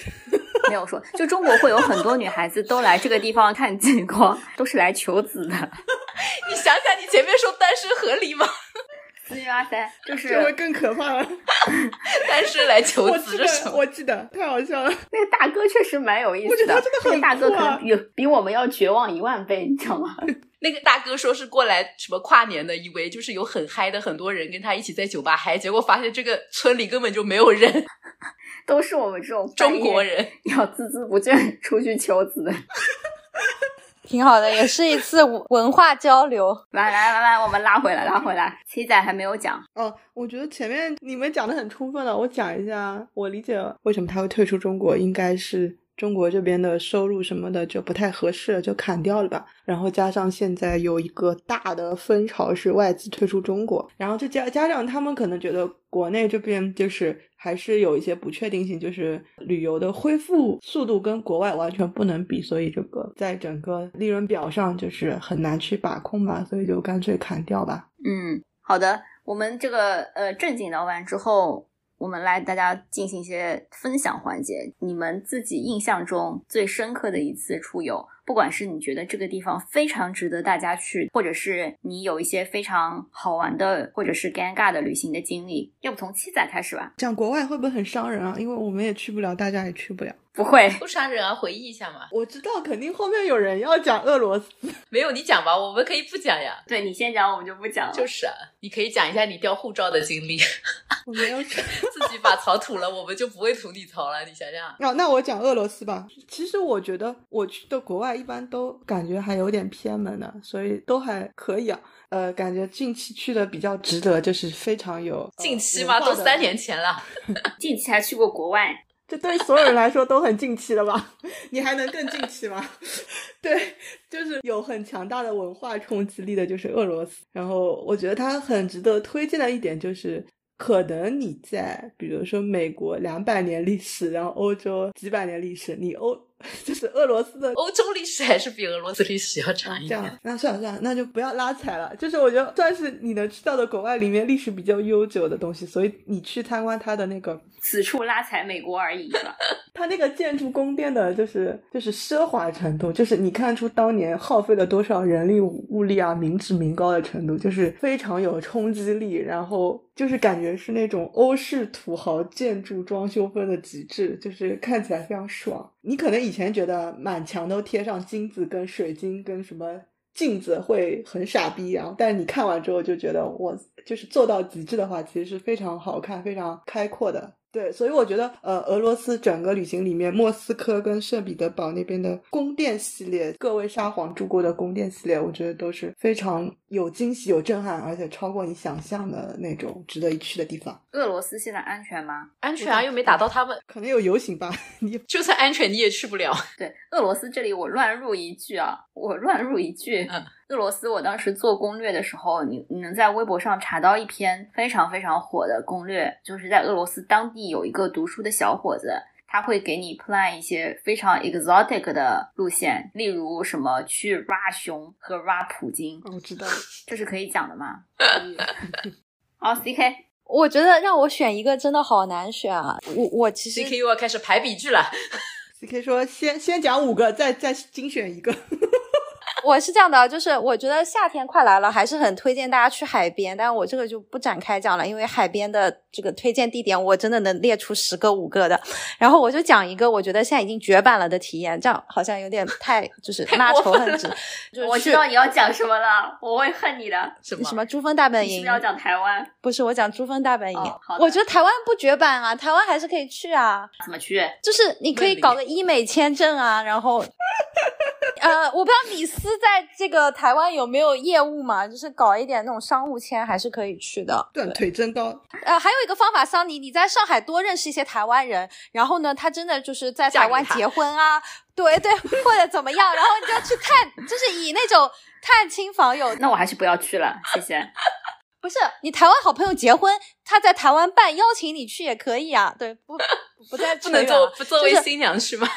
没有说，就中国会有很多女孩子都来这个地方看极光，都是来求子的。你想想，你前面说单身合理吗？四月二三就是这会更可怕了。单身来求子是什么？我记得，太好笑了。那个大哥确实蛮有意思我觉得他真的很那个大哥可能比比我们要绝望一万倍，你知道吗？那个大哥说是过来什么跨年的，以为就是有很嗨的很多人跟他一起在酒吧嗨，结果发现这个村里根本就没有人，都是我们这种中国人。要孜孜不倦出去求子的。挺好的，也是一次文化交流。来来来来，我们拉回来，拉回来。七仔还没有讲，哦，我觉得前面你们讲的很充分了，我讲一下，我理解为什么他会退出中国，应该是中国这边的收入什么的就不太合适了，就砍掉了吧。然后加上现在有一个大的风潮是外资退出中国，然后再加加上他们可能觉得国内这边就是还是有一些不确定性，就是旅游的恢复速度跟国外完全不能比，所以这个在整个利润表上就是很难去把控吧，所以就干脆砍掉吧。嗯，好的，我们这个呃正经聊完之后，我们来大家进行一些分享环节。你们自己印象中最深刻的一次出游，不管是你觉得这个地方非常值得大家去，或者是你有一些非常好玩的或者是尴尬的旅行的经历，要不从七仔开始吧？讲国外会不会很伤人啊？因为我们也去不了，大家也去不了。不会，不伤人啊，回忆一下嘛。我知道，肯定后面有人要讲俄罗斯。没有你讲吧，我们可以不讲呀。对你先讲，我们就不讲了。就是啊，你可以讲一下你掉护照的经历，我没有讲。自己把槽吐了，我们就不会吐你槽了。你想想，哦，那我讲俄罗斯吧。其实我觉得我去的国外一般都感觉还有点偏门的，所以都还可以啊。呃，感觉近期去的比较值得，就是非常有呃近期嘛，文化的都三年前了。近期还去过国外，这对所有人来说都很近期了吧？你还能更近期吗？对，就是有很强大的文化冲击力的，就是俄罗斯。然后我觉得它很值得推荐的一点就是，可能你在比如说美国两百年历史，然后欧洲几百年历史，你欧 就是俄罗斯的欧洲历史还是比俄罗斯历史要长一点。这样，那算了算了，那就不要拉踩了。就是我觉得算是你能知道的国外里面历史比较悠久的东西，所以你去参观它的那个，此处拉踩美国而已？它那个建筑宫殿的，就是就是奢华程度，就是你看出当年耗费了多少人力物力啊，民脂民膏的程度，就是非常有冲击力，然后就是感觉是那种欧式土豪建筑装修风的极致，就是看起来非常爽。你可能以前觉得满墙都贴上金子跟水晶跟什么镜子会很傻逼，然后但是你看完之后就觉得我就是做到极致的话，其实是非常好看、非常开阔的。对，所以我觉得，呃，俄罗斯整个旅行里面，莫斯科跟圣彼得堡那边的宫殿系列，各位沙皇住过的宫殿系列，我觉得都是非常有惊喜、有震撼，而且超过你想象的那种值得一去的地方。俄罗斯现在安全吗？安全啊，又没打到他们，可能有游行吧，你 就算安全你也去不了。对，俄罗斯这里我乱入一句啊，我乱入一句。嗯俄罗斯，我当时做攻略的时候，你你能在微博上查到一篇非常非常火的攻略，就是在俄罗斯当地有一个读书的小伙子，他会给你 plan 一些非常 exotic 的路线，例如什么去 ra 熊和 ra 普京，哦我知道，这是可以讲的吗？可 以好，CK，我觉得让我选一个真的好难选啊！我我其实 C K 又要开始排比句了，C K 说先先讲五个，再再精选一个。我是这样的，就是我觉得夏天快来了，还是很推荐大家去海边，但我这个就不展开讲了，因为海边的这个推荐地点我真的能列出十个五个的。然后我就讲一个我觉得现在已经绝版了的体验，这样好像有点太就是拉仇恨值。就是我知道你要讲什么了，我会恨你的。什么什么珠峰大本营你是不是，要讲台湾？不是我讲珠峰大本营。哦我觉得台湾不绝版啊，台湾还是可以去啊。怎么去？就是你可以搞个医美签证啊，然后，呃，我不知道李斯在这个台湾有没有业务嘛，就是搞一点那种商务签还是可以去的。断腿真高，呃，还有一个方法，桑尼，你在上海多认识一些台湾人，然后呢，他真的就是在台湾结婚啊，对对，或者怎么样，然后你就要去探，就是以那种探亲访友，那我还是不要去了，谢谢。不是你台湾好朋友结婚，他在台湾办，邀请你去也可以啊，对，不不再 不能做不作为就是新娘去吗？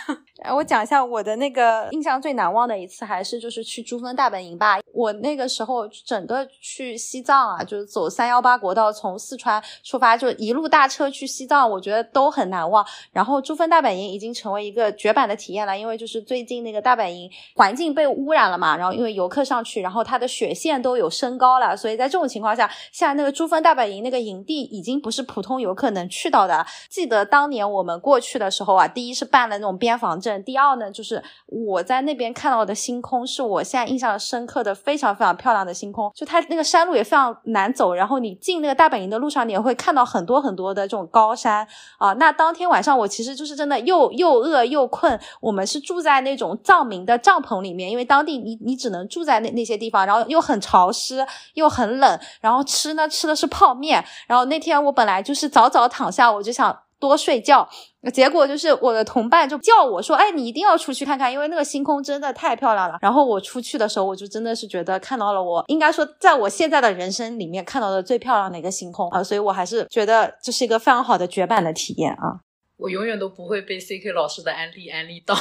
哎我讲一下我的那个印象最难忘的一次，还是就是去珠峰大本营吧。我那个时候整个去西藏啊，就是走三幺八国道，从四川出发，就一路大车去西藏，我觉得都很难忘。然后珠峰大本营已经成为一个绝版的体验了，因为就是最近那个大本营环境被污染了嘛，然后因为游客上去，然后它的雪线都有升高了，所以在这种情况下，现在那个珠峰大本营那个营地已经不是普通游客能去到的。记得当年我们过去的时候啊，第一是办了那种边防证，第二呢就是我在那边看到的星空是我现在印象深刻的非常非常漂亮的星空。就它那个山路也非常难走，然后你进那个大本营的路上，你也会看到很多很多的这种高山啊。那当天晚上我其实就是真的又又饿又困，我们是住在那种藏民的帐篷里面，因为当地你你只能住在那那些地方，然后又很潮湿又很冷，然后吃呢吃的是泡面，然后那天我本来就是早早躺下，我就想。多睡觉，结果就是我的同伴就叫我说：“哎，你一定要出去看看，因为那个星空真的太漂亮了。”然后我出去的时候，我就真的是觉得看到了我应该说在我现在的人生里面看到的最漂亮的一个星空啊，所以我还是觉得这是一个非常好的绝版的体验啊！我永远都不会被 C K 老师的安利安利到。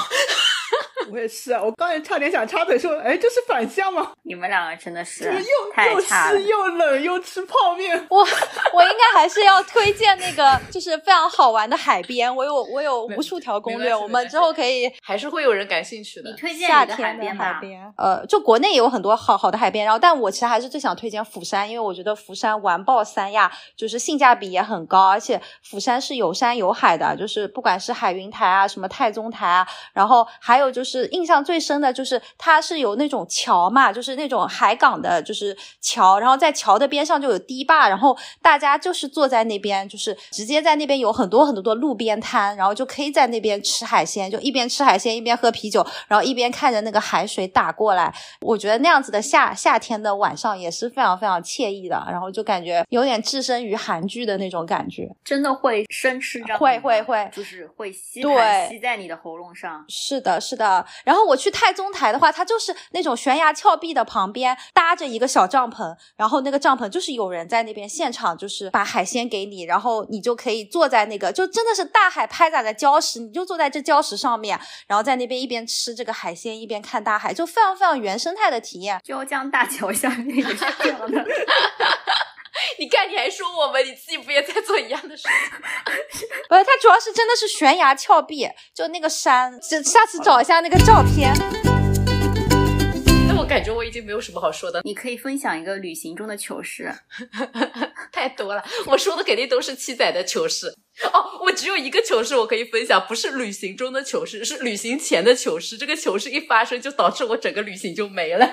我也是啊，我刚才差点想插嘴说，哎，这是反向吗？你们两个真的是又又湿又冷又吃泡面。我我应该还是要推荐那个，就是非常好玩的海边。我有我有无数条攻略，我们之后可以还是会有人感兴趣的。你推荐夏天的海边，呃，就国内也有很多好好的海边。然后，但我其实还是最想推荐釜山，因为我觉得釜山完爆三亚，就是性价比也很高，而且釜山是有山有海的，就是不管是海云台啊，什么太宗台啊，然后还有就是。是印象最深的就是它是有那种桥嘛，就是那种海港的，就是桥，然后在桥的边上就有堤坝，然后大家就是坐在那边，就是直接在那边有很多很多的路边摊，然后就可以在那边吃海鲜，就一边吃海鲜一边喝啤酒，然后一边看着那个海水打过来。我觉得那样子的夏夏天的晚上也是非常非常惬意的，然后就感觉有点置身于韩剧的那种感觉，真的会生吃会会会，就是会吸对吸在你的喉咙上。是的，是的。然后我去太宗台的话，它就是那种悬崖峭壁的旁边搭着一个小帐篷，然后那个帐篷就是有人在那边现场就是把海鲜给你，然后你就可以坐在那个就真的是大海拍打的礁石，你就坐在这礁石上面，然后在那边一边吃这个海鲜一边看大海，就非常非常原生态的体验。椒江大桥下面也是这样的。你看，你还说我们，你自己不也在做一样的事情？不是，它主要是真的是悬崖峭壁，就那个山，下次找一下那个照片。那我感觉我已经没有什么好说的。你可以分享一个旅行中的糗事，太多了。我说的肯定都是七仔的糗事。哦，我只有一个糗事我可以分享，不是旅行中的糗事，是旅行前的糗事。这个糗事一发生，就导致我整个旅行就没了。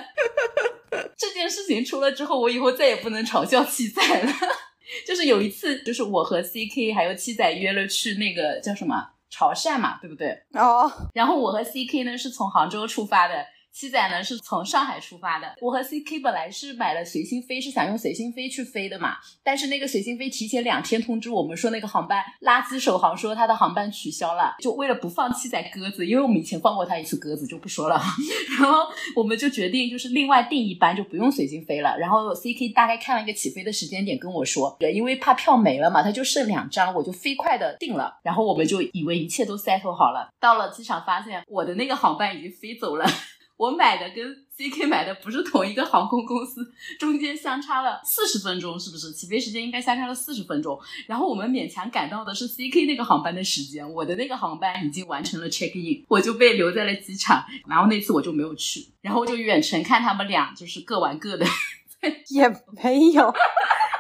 这件事情出了之后，我以后再也不能嘲笑七仔了。就是有一次，就是我和 CK 还有七仔约了去那个叫什么潮汕嘛，对不对？哦。然后我和 CK 呢是从杭州出发的。七仔呢是从上海出发的，我和 CK 本来是买了随心飞，是想用随心飞去飞的嘛。但是那个随心飞提前两天通知我们说那个航班垃圾首航说他的航班取消了，就为了不放七仔鸽子，因为我们以前放过他一次鸽子就不说了。然后我们就决定就是另外订一班，就不用随心飞了。然后 CK 大概看了一个起飞的时间点跟我说，因为怕票没了嘛，他就剩两张，我就飞快的订了。然后我们就以为一切都 settle 好了，到了机场发现我的那个航班已经飞走了。我买的跟 CK 买的不是同一个航空公司，中间相差了四十分钟，是不是？起飞时间应该相差了四十分钟。然后我们勉强赶到的是 CK 那个航班的时间，我的那个航班已经完成了 check in，我就被留在了机场。然后那次我就没有去，然后就远程看他们俩就是各玩各的，也没有。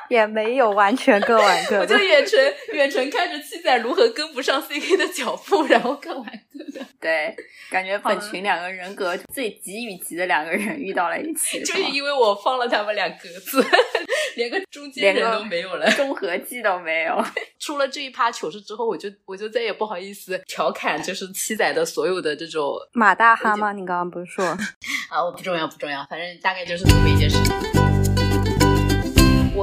也没有完全各玩各的，我就远程远程看着七仔如何跟不上 CK 的脚步，然后各玩各的。对，感觉本群两个人格最急与急的两个人遇到了一起，就是因为我放了他们俩鸽子，连个中间人都没有了，中和剂都没有。出了这一趴糗事之后，我就我就再也不好意思调侃，就是七仔的所有的这种马大哈吗？你刚刚不是说 啊？我不重要不重要，反正大概就是这么一件事。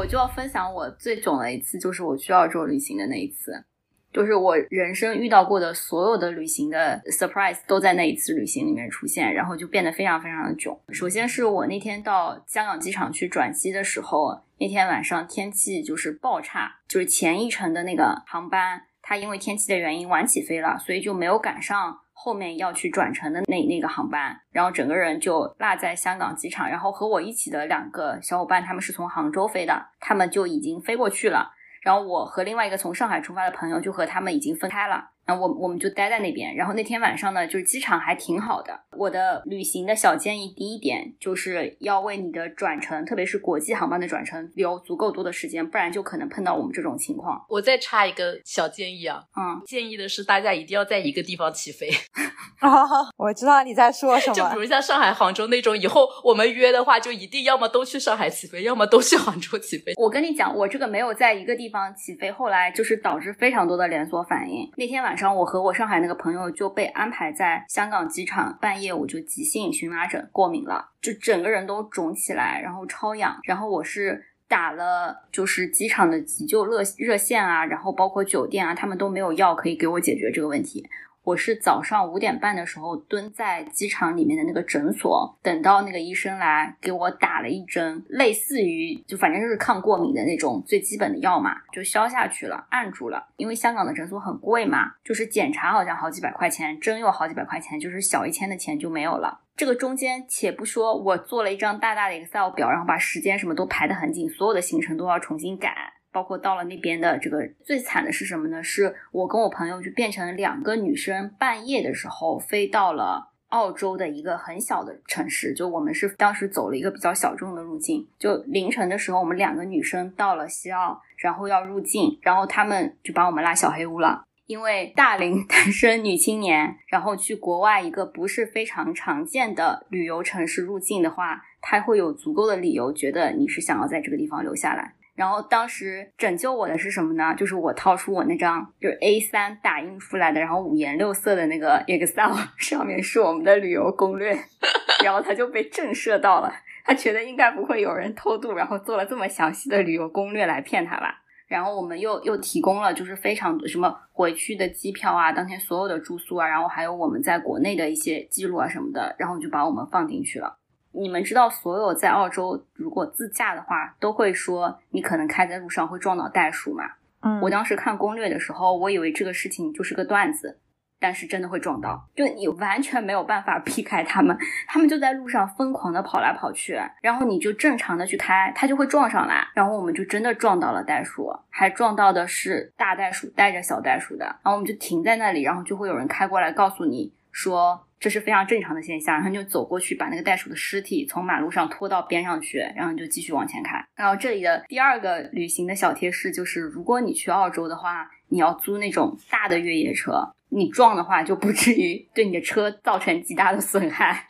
我就要分享我最囧的一次，就是我去澳洲旅行的那一次，就是我人生遇到过的所有的旅行的 surprise 都在那一次旅行里面出现，然后就变得非常非常的囧。首先是我那天到香港机场去转机的时候，那天晚上天气就是爆差，就是前一程的那个航班，它因为天气的原因晚起飞了，所以就没有赶上。后面要去转乘的那那个航班，然后整个人就落在香港机场。然后和我一起的两个小伙伴，他们是从杭州飞的，他们就已经飞过去了。然后我和另外一个从上海出发的朋友，就和他们已经分开了。然后我我们就待在那边，然后那天晚上呢，就是机场还挺好的。我的旅行的小建议，第一点就是要为你的转乘，特别是国际航班的转乘留足够多的时间，不然就可能碰到我们这种情况。我再插一个小建议啊，嗯，建议的是大家一定要在一个地方起飞。哦，我知道你在说什么。就比如像上海、杭州那种，以后我们约的话，就一定要么都去上海起飞，要么都去杭州起飞。我跟你讲，我这个没有在一个地方起飞，后来就是导致非常多的连锁反应。那天晚晚上，我和我上海。那个朋友就被安排在香港机场，半夜我就急性荨麻疹过敏了，就整个人都肿起来，然后超痒，然后我是打了就是机场的急救热热线啊，然后包括酒店啊，他们都没有药可以给我解决这个问题。我是早上五点半的时候蹲在机场里面的那个诊所，等到那个医生来给我打了一针，类似于就反正就是抗过敏的那种最基本的药嘛，就消下去了，按住了。因为香港的诊所很贵嘛，就是检查好像好几百块钱，针又好几百块钱，就是小一千的钱就没有了。这个中间且不说，我做了一张大大的 Excel 表，然后把时间什么都排得很紧，所有的行程都要重新改。包括到了那边的这个最惨的是什么呢？是我跟我朋友就变成两个女生，半夜的时候飞到了澳洲的一个很小的城市。就我们是当时走了一个比较小众的路径。就凌晨的时候，我们两个女生到了西澳，然后要入境，然后他们就把我们拉小黑屋了。因为大龄 单身女青年，然后去国外一个不是非常常见的旅游城市入境的话，他会有足够的理由觉得你是想要在这个地方留下来。然后当时拯救我的是什么呢？就是我掏出我那张就是 A 三打印出来的，然后五颜六色的那个 Excel 上面是我们的旅游攻略，然后他就被震慑到了，他觉得应该不会有人偷渡，然后做了这么详细的旅游攻略来骗他吧。然后我们又又提供了就是非常什么回去的机票啊，当天所有的住宿啊，然后还有我们在国内的一些记录啊什么的，然后就把我们放进去了。你们知道，所有在澳洲如果自驾的话，都会说你可能开在路上会撞到袋鼠嘛？嗯，我当时看攻略的时候，我以为这个事情就是个段子，但是真的会撞到，就你完全没有办法避开他们，他们就在路上疯狂的跑来跑去，然后你就正常的去开，它就会撞上来，然后我们就真的撞到了袋鼠，还撞到的是大袋鼠带着小袋鼠的，然后我们就停在那里，然后就会有人开过来告诉你说。这是非常正常的现象，然后你就走过去把那个袋鼠的尸体从马路上拖到边上去，然后你就继续往前开。然后这里的第二个旅行的小贴士就是，如果你去澳洲的话，你要租那种大的越野车，你撞的话就不至于对你的车造成极大的损害。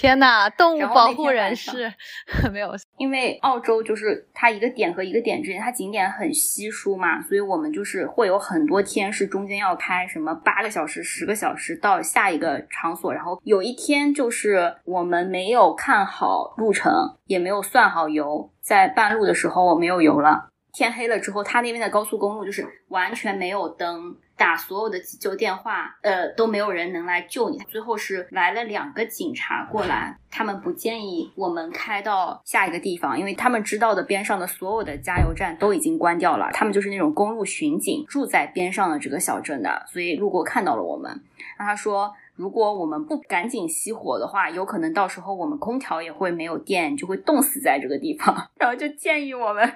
天呐，动物保护人士 没有，因为澳洲就是它一个点和一个点之间，它景点很稀疏嘛，所以我们就是会有很多天是中间要开什么八个小时、十个小时到下一个场所，然后有一天就是我们没有看好路程，也没有算好油，在半路的时候我没有油了，天黑了之后，它那边的高速公路就是完全没有灯。打所有的急救电话，呃，都没有人能来救你。最后是来了两个警察过来，他们不建议我们开到下一个地方，因为他们知道的边上的所有的加油站都已经关掉了。他们就是那种公路巡警，住在边上的这个小镇的，所以路过看到了我们。那他说，如果我们不赶紧熄火的话，有可能到时候我们空调也会没有电，就会冻死在这个地方。然后就建议我们。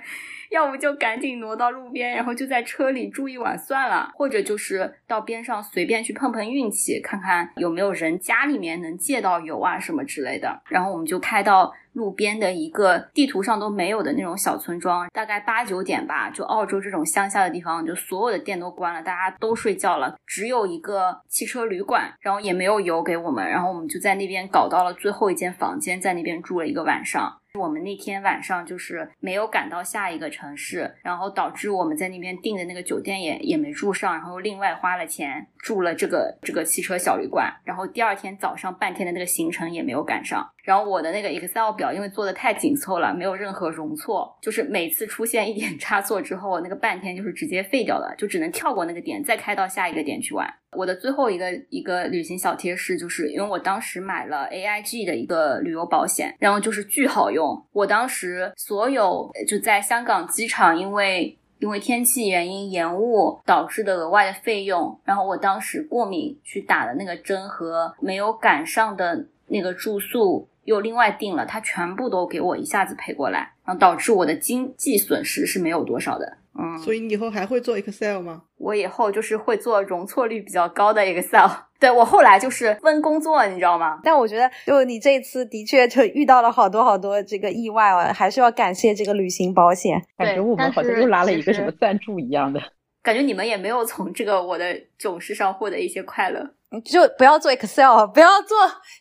要不就赶紧挪到路边，然后就在车里住一晚算了，或者就是到边上随便去碰碰运气，看看有没有人家里面能借到油啊什么之类的。然后我们就开到路边的一个地图上都没有的那种小村庄，大概八九点吧，就澳洲这种乡下的地方，就所有的店都关了，大家都睡觉了，只有一个汽车旅馆，然后也没有油给我们，然后我们就在那边搞到了最后一间房间，在那边住了一个晚上。我们那天晚上就是没有赶到下一个城市，然后导致我们在那边订的那个酒店也也没住上，然后另外花了钱住了这个这个汽车小旅馆，然后第二天早上半天的那个行程也没有赶上。然后我的那个 Excel 表因为做的太紧凑了，没有任何容错，就是每次出现一点差错之后，那个半天就是直接废掉了，就只能跳过那个点，再开到下一个点去玩。我的最后一个一个旅行小贴士，就是因为我当时买了 AIG 的一个旅游保险，然后就是巨好用。我当时所有就在香港机场，因为。因为天气原因延误导致的额外的费用，然后我当时过敏去打的那个针和没有赶上的那个住宿又另外订了，他全部都给我一下子赔过来，然后导致我的经济损失是没有多少的。嗯，所以你以后还会做 Excel 吗？我以后就是会做容错率比较高的 Excel。对我后来就是分工作，你知道吗？但我觉得，就你这次的确就遇到了好多好多这个意外哦，还是要感谢这个旅行保险。感觉我们好像又拉了一个什么赞助一样的。感觉你们也没有从这个我的囧事上获得一些快乐。你就不要做 Excel，不要做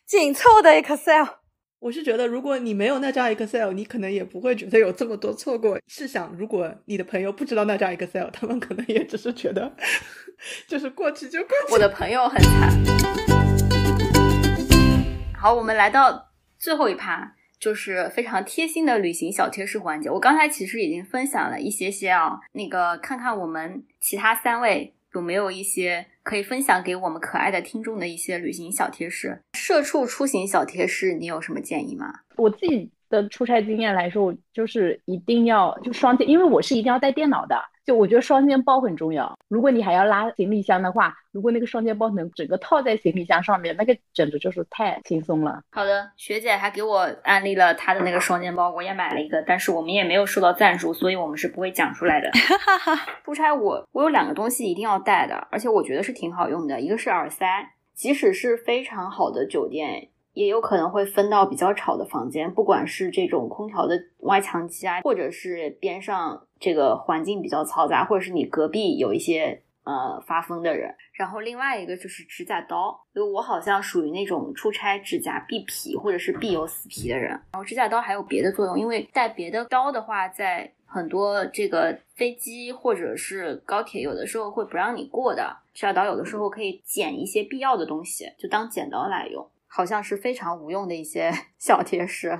紧凑的 Excel。我是觉得，如果你没有那张 Excel，你可能也不会觉得有这么多错过。试想，如果你的朋友不知道那张 Excel，他们可能也只是觉得，就是过去就过去。我的朋友很惨。好，我们来到最后一趴，就是非常贴心的旅行小贴士环节。我刚才其实已经分享了一些些啊，那个看看我们其他三位。有没有一些可以分享给我们可爱的听众的一些旅行小贴士？社畜出行小贴士，你有什么建议吗？我自己的出差经验来说，我就是一定要就双肩，因为我是一定要带电脑的。就我觉得双肩包很重要。如果你还要拉行李箱的话，如果那个双肩包能整个套在行李箱上面，那个简直就是太轻松了。好的，学姐还给我安利了她的那个双肩包，我也买了一个，但是我们也没有收到赞助，所以我们是不会讲出来的。出差我我有两个东西一定要带的，而且我觉得是挺好用的，一个是耳塞，即使是非常好的酒店。也有可能会分到比较吵的房间，不管是这种空调的外墙机啊，或者是边上这个环境比较嘈杂，或者是你隔壁有一些呃发疯的人。然后另外一个就是指甲刀，因为我好像属于那种出差指甲必皮或者是必有死皮的人。然后指甲刀还有别的作用，因为带别的刀的话，在很多这个飞机或者是高铁有的时候会不让你过的。指甲刀有的时候可以剪一些必要的东西，就当剪刀来用。好像是非常无用的一些 小贴士。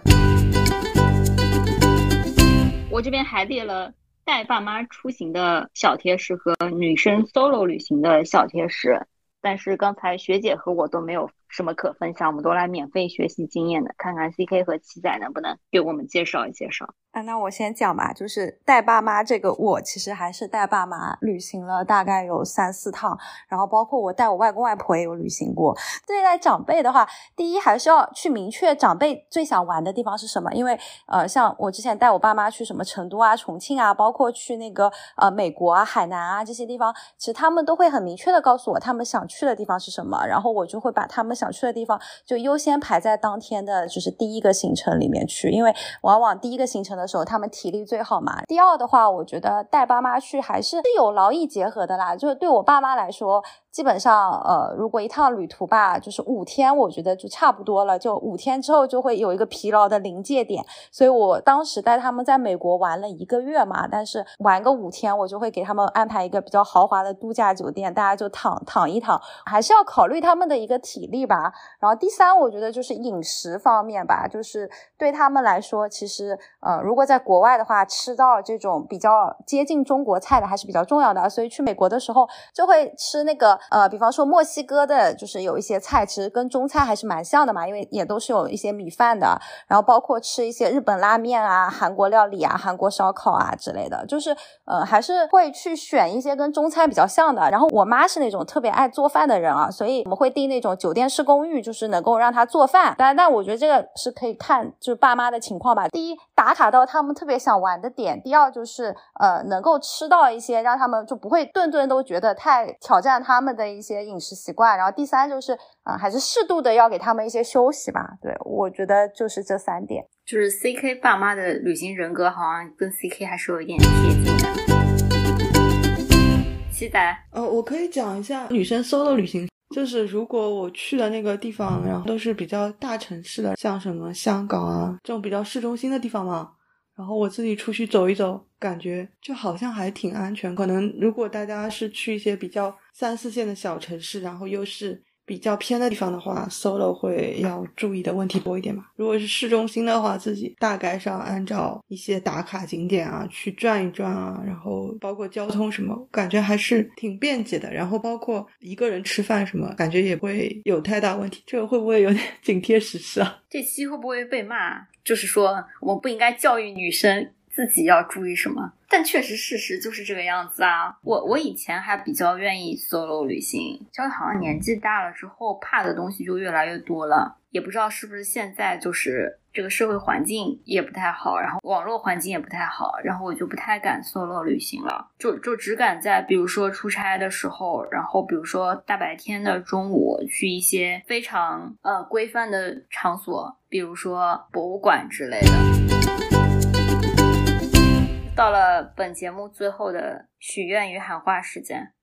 我这边还列了带爸妈出行的小贴士和女生 solo 旅行的小贴士，但是刚才学姐和我都没有。什么可分享？我们都来免费学习经验的，看看 C K 和七仔能不能给我们介绍一介绍。啊，那我先讲吧，就是带爸妈这个，我其实还是带爸妈旅行了大概有三四趟，然后包括我带我外公外婆也有旅行过。对待长辈的话，第一还是要去明确长辈最想玩的地方是什么，因为呃，像我之前带我爸妈去什么成都啊、重庆啊，包括去那个呃美国啊、海南啊这些地方，其实他们都会很明确的告诉我他们想去的地方是什么，然后我就会把他们。想去的地方就优先排在当天的就是第一个行程里面去，因为往往第一个行程的的时候他们体力最好嘛。第二的话，我觉得带爸妈去还是有劳逸结合的啦，就是对我爸妈来说。基本上，呃，如果一趟旅途吧，就是五天，我觉得就差不多了。就五天之后就会有一个疲劳的临界点，所以我当时带他们在美国玩了一个月嘛，但是玩个五天，我就会给他们安排一个比较豪华的度假酒店，大家就躺躺一躺，还是要考虑他们的一个体力吧。然后第三，我觉得就是饮食方面吧，就是对他们来说，其实，呃，如果在国外的话，吃到这种比较接近中国菜的还是比较重要的，所以去美国的时候就会吃那个。呃，比方说墨西哥的，就是有一些菜，其实跟中餐还是蛮像的嘛，因为也都是有一些米饭的，然后包括吃一些日本拉面啊、韩国料理啊、韩国烧烤啊之类的，就是呃，还是会去选一些跟中餐比较像的。然后我妈是那种特别爱做饭的人啊，所以我们会订那种酒店式公寓，就是能够让她做饭。但但我觉得这个是可以看就是爸妈的情况吧。第一，打卡到他们特别想玩的点；第二，就是呃，能够吃到一些让他们就不会顿顿都觉得太挑战他们。的一些饮食习惯，然后第三就是啊，还是适度的要给他们一些休息吧。对我觉得就是这三点。就是 C K 爸妈的旅行人格好像跟 C K 还是有一点贴近的。七仔，呃，我可以讲一下女生 solo 旅行，就是如果我去的那个地方，然后都是比较大城市的，像什么香港啊这种比较市中心的地方嘛。然后我自己出去走一走，感觉就好像还挺安全。可能如果大家是去一些比较三四线的小城市，然后又是。比较偏的地方的话，solo 会要注意的问题多一点吧。如果是市中心的话，自己大概上按照一些打卡景点啊去转一转啊，然后包括交通什么，感觉还是挺便捷的。然后包括一个人吃饭什么，感觉也不会有太大问题。这个会不会有点 紧贴实事啊？这期会不会被骂？就是说我们不应该教育女生。自己要注意什么。但确实事实就是这个样子啊。我我以前还比较愿意 solo 旅行，就好像年纪大了之后怕的东西就越来越多了。也不知道是不是现在就是这个社会环境也不太好，然后网络环境也不太好，然后我就不太敢 solo 旅行了，就就只敢在比如说出差的时候，然后比如说大白天的中午去一些非常呃规范的场所，比如说博物馆之类的。到了本节目最后的许愿与喊话时间，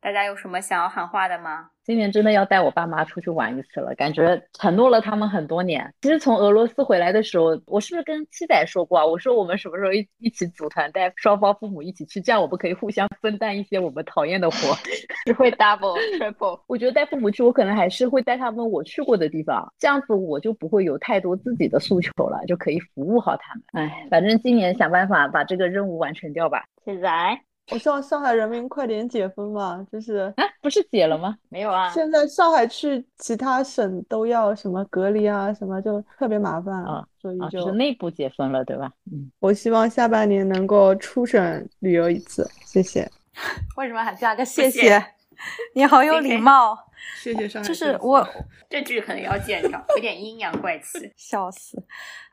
大家有什么想要喊话的吗？今年真的要带我爸妈出去玩一次了，感觉承诺了他们很多年。其实从俄罗斯回来的时候，我是不是跟七仔说过啊？我说我们什么时候一一起组团带双方父母一起去，这样我们可以互相分担一些我们讨厌的活，只会 double triple。我觉得带父母去，我可能还是会带他们我去过的地方，这样子我就不会有太多自己的诉求了，就可以服务好他们。哎，反正今年想办法把这个任务完成掉吧。七仔。我希望上海人民快点解封吧，就是啊，不是解了吗？没有啊，现在上海去其他省都要什么隔离啊，什么就特别麻烦啊，所以就是内部解封了，对吧？嗯，我希望下半年能够出省旅游一次，谢谢。为什么还加个谢谢？你好有礼貌。谢谢上海。就是我 这句可能要剪掉，有点阴阳怪气，笑死。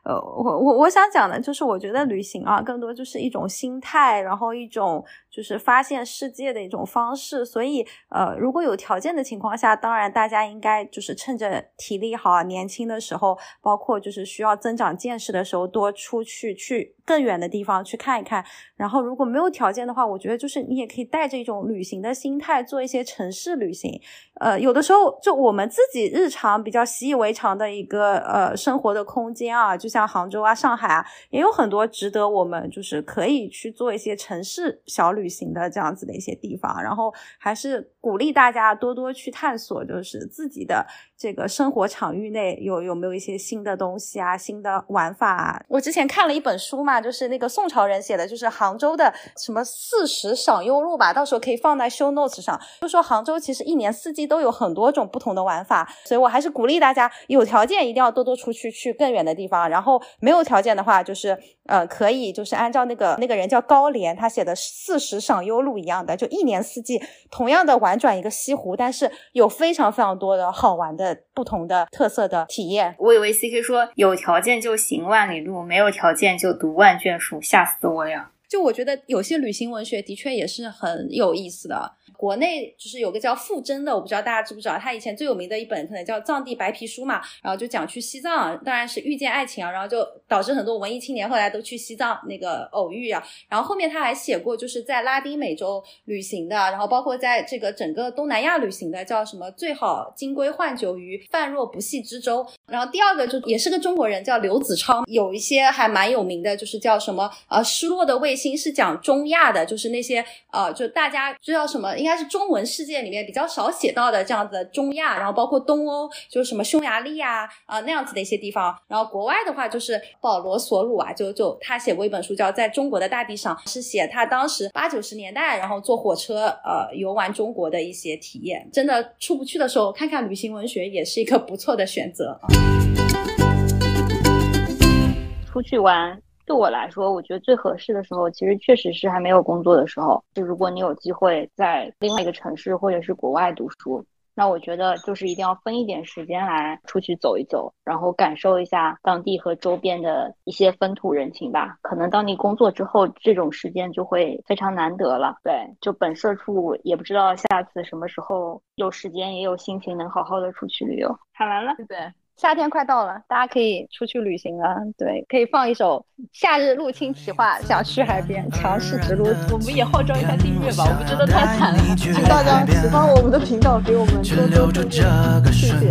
呃，我我我想讲的就是，我觉得旅行啊，更多就是一种心态，然后一种就是发现世界的一种方式。所以，呃，如果有条件的情况下，当然大家应该就是趁着体力好、年轻的时候，包括就是需要增长见识的时候，多出去去更远的地方去看一看。然后，如果没有条件的话，我觉得就是你也可以带着一种旅行的心态做一些城市旅行。呃，有的时候就我们自己日常比较习以为常的一个呃生活的空间啊，就像杭州啊、上海啊，也有很多值得我们就是可以去做一些城市小旅行的这样子的一些地方。然后还是鼓励大家多多去探索，就是自己的这个生活场域内有有没有一些新的东西啊、新的玩法啊。我之前看了一本书嘛，就是那个宋朝人写的，就是杭州的什么四时赏幽路吧，到时候可以放在 show notes 上，就说杭州其实一年四季。都有很多种不同的玩法，所以我还是鼓励大家有条件一定要多多出去，去更远的地方。然后没有条件的话，就是呃，可以就是按照那个那个人叫高廉他写的《四时赏幽录》一样的，就一年四季同样的玩转一个西湖，但是有非常非常多的好玩的不同的特色的体验。我以为 C K 说有条件就行万里路，没有条件就读万卷书，吓死我呀！就我觉得有些旅行文学的确也是很有意思的。国内就是有个叫傅真的，我不知道大家知不知道，他以前最有名的一本可能叫《藏地白皮书》嘛，然后就讲去西藏，当然是遇见爱情啊，然后就导致很多文艺青年后来都去西藏那个偶遇啊。然后后面他还写过就是在拉丁美洲旅行的，然后包括在这个整个东南亚旅行的，叫什么最好金龟换酒于泛若不系之舟。然后第二个就也是个中国人叫刘子超，有一些还蛮有名的，就是叫什么呃失落的卫星是讲中亚的，就是那些呃就大家知道什么。应该是中文世界里面比较少写到的这样子中亚，然后包括东欧，就是什么匈牙利啊啊那样子的一些地方。然后国外的话，就是保罗索鲁啊，就就他写过一本书叫《在中国的大地上》，是写他当时八九十年代，然后坐火车呃游玩中国的一些体验。真的出不去的时候，看看旅行文学也是一个不错的选择啊。出去玩。对我来说，我觉得最合适的时候，其实确实是还没有工作的时候。就如果你有机会在另外一个城市或者是国外读书，那我觉得就是一定要分一点时间来出去走一走，然后感受一下当地和周边的一些风土人情吧。可能当你工作之后，这种时间就会非常难得了。对，就本社畜也不知道下次什么时候有时间也有心情能好好的出去旅游。喊完了，对不对？夏天快到了，大家可以出去旅行了。对，可以放一首《夏日入侵企划》，想去海边，强势直撸。我们也号召一下订阅吧，我们真的太惨了，请大家喜欢我们的频道，给我们多多订阅，谢谢。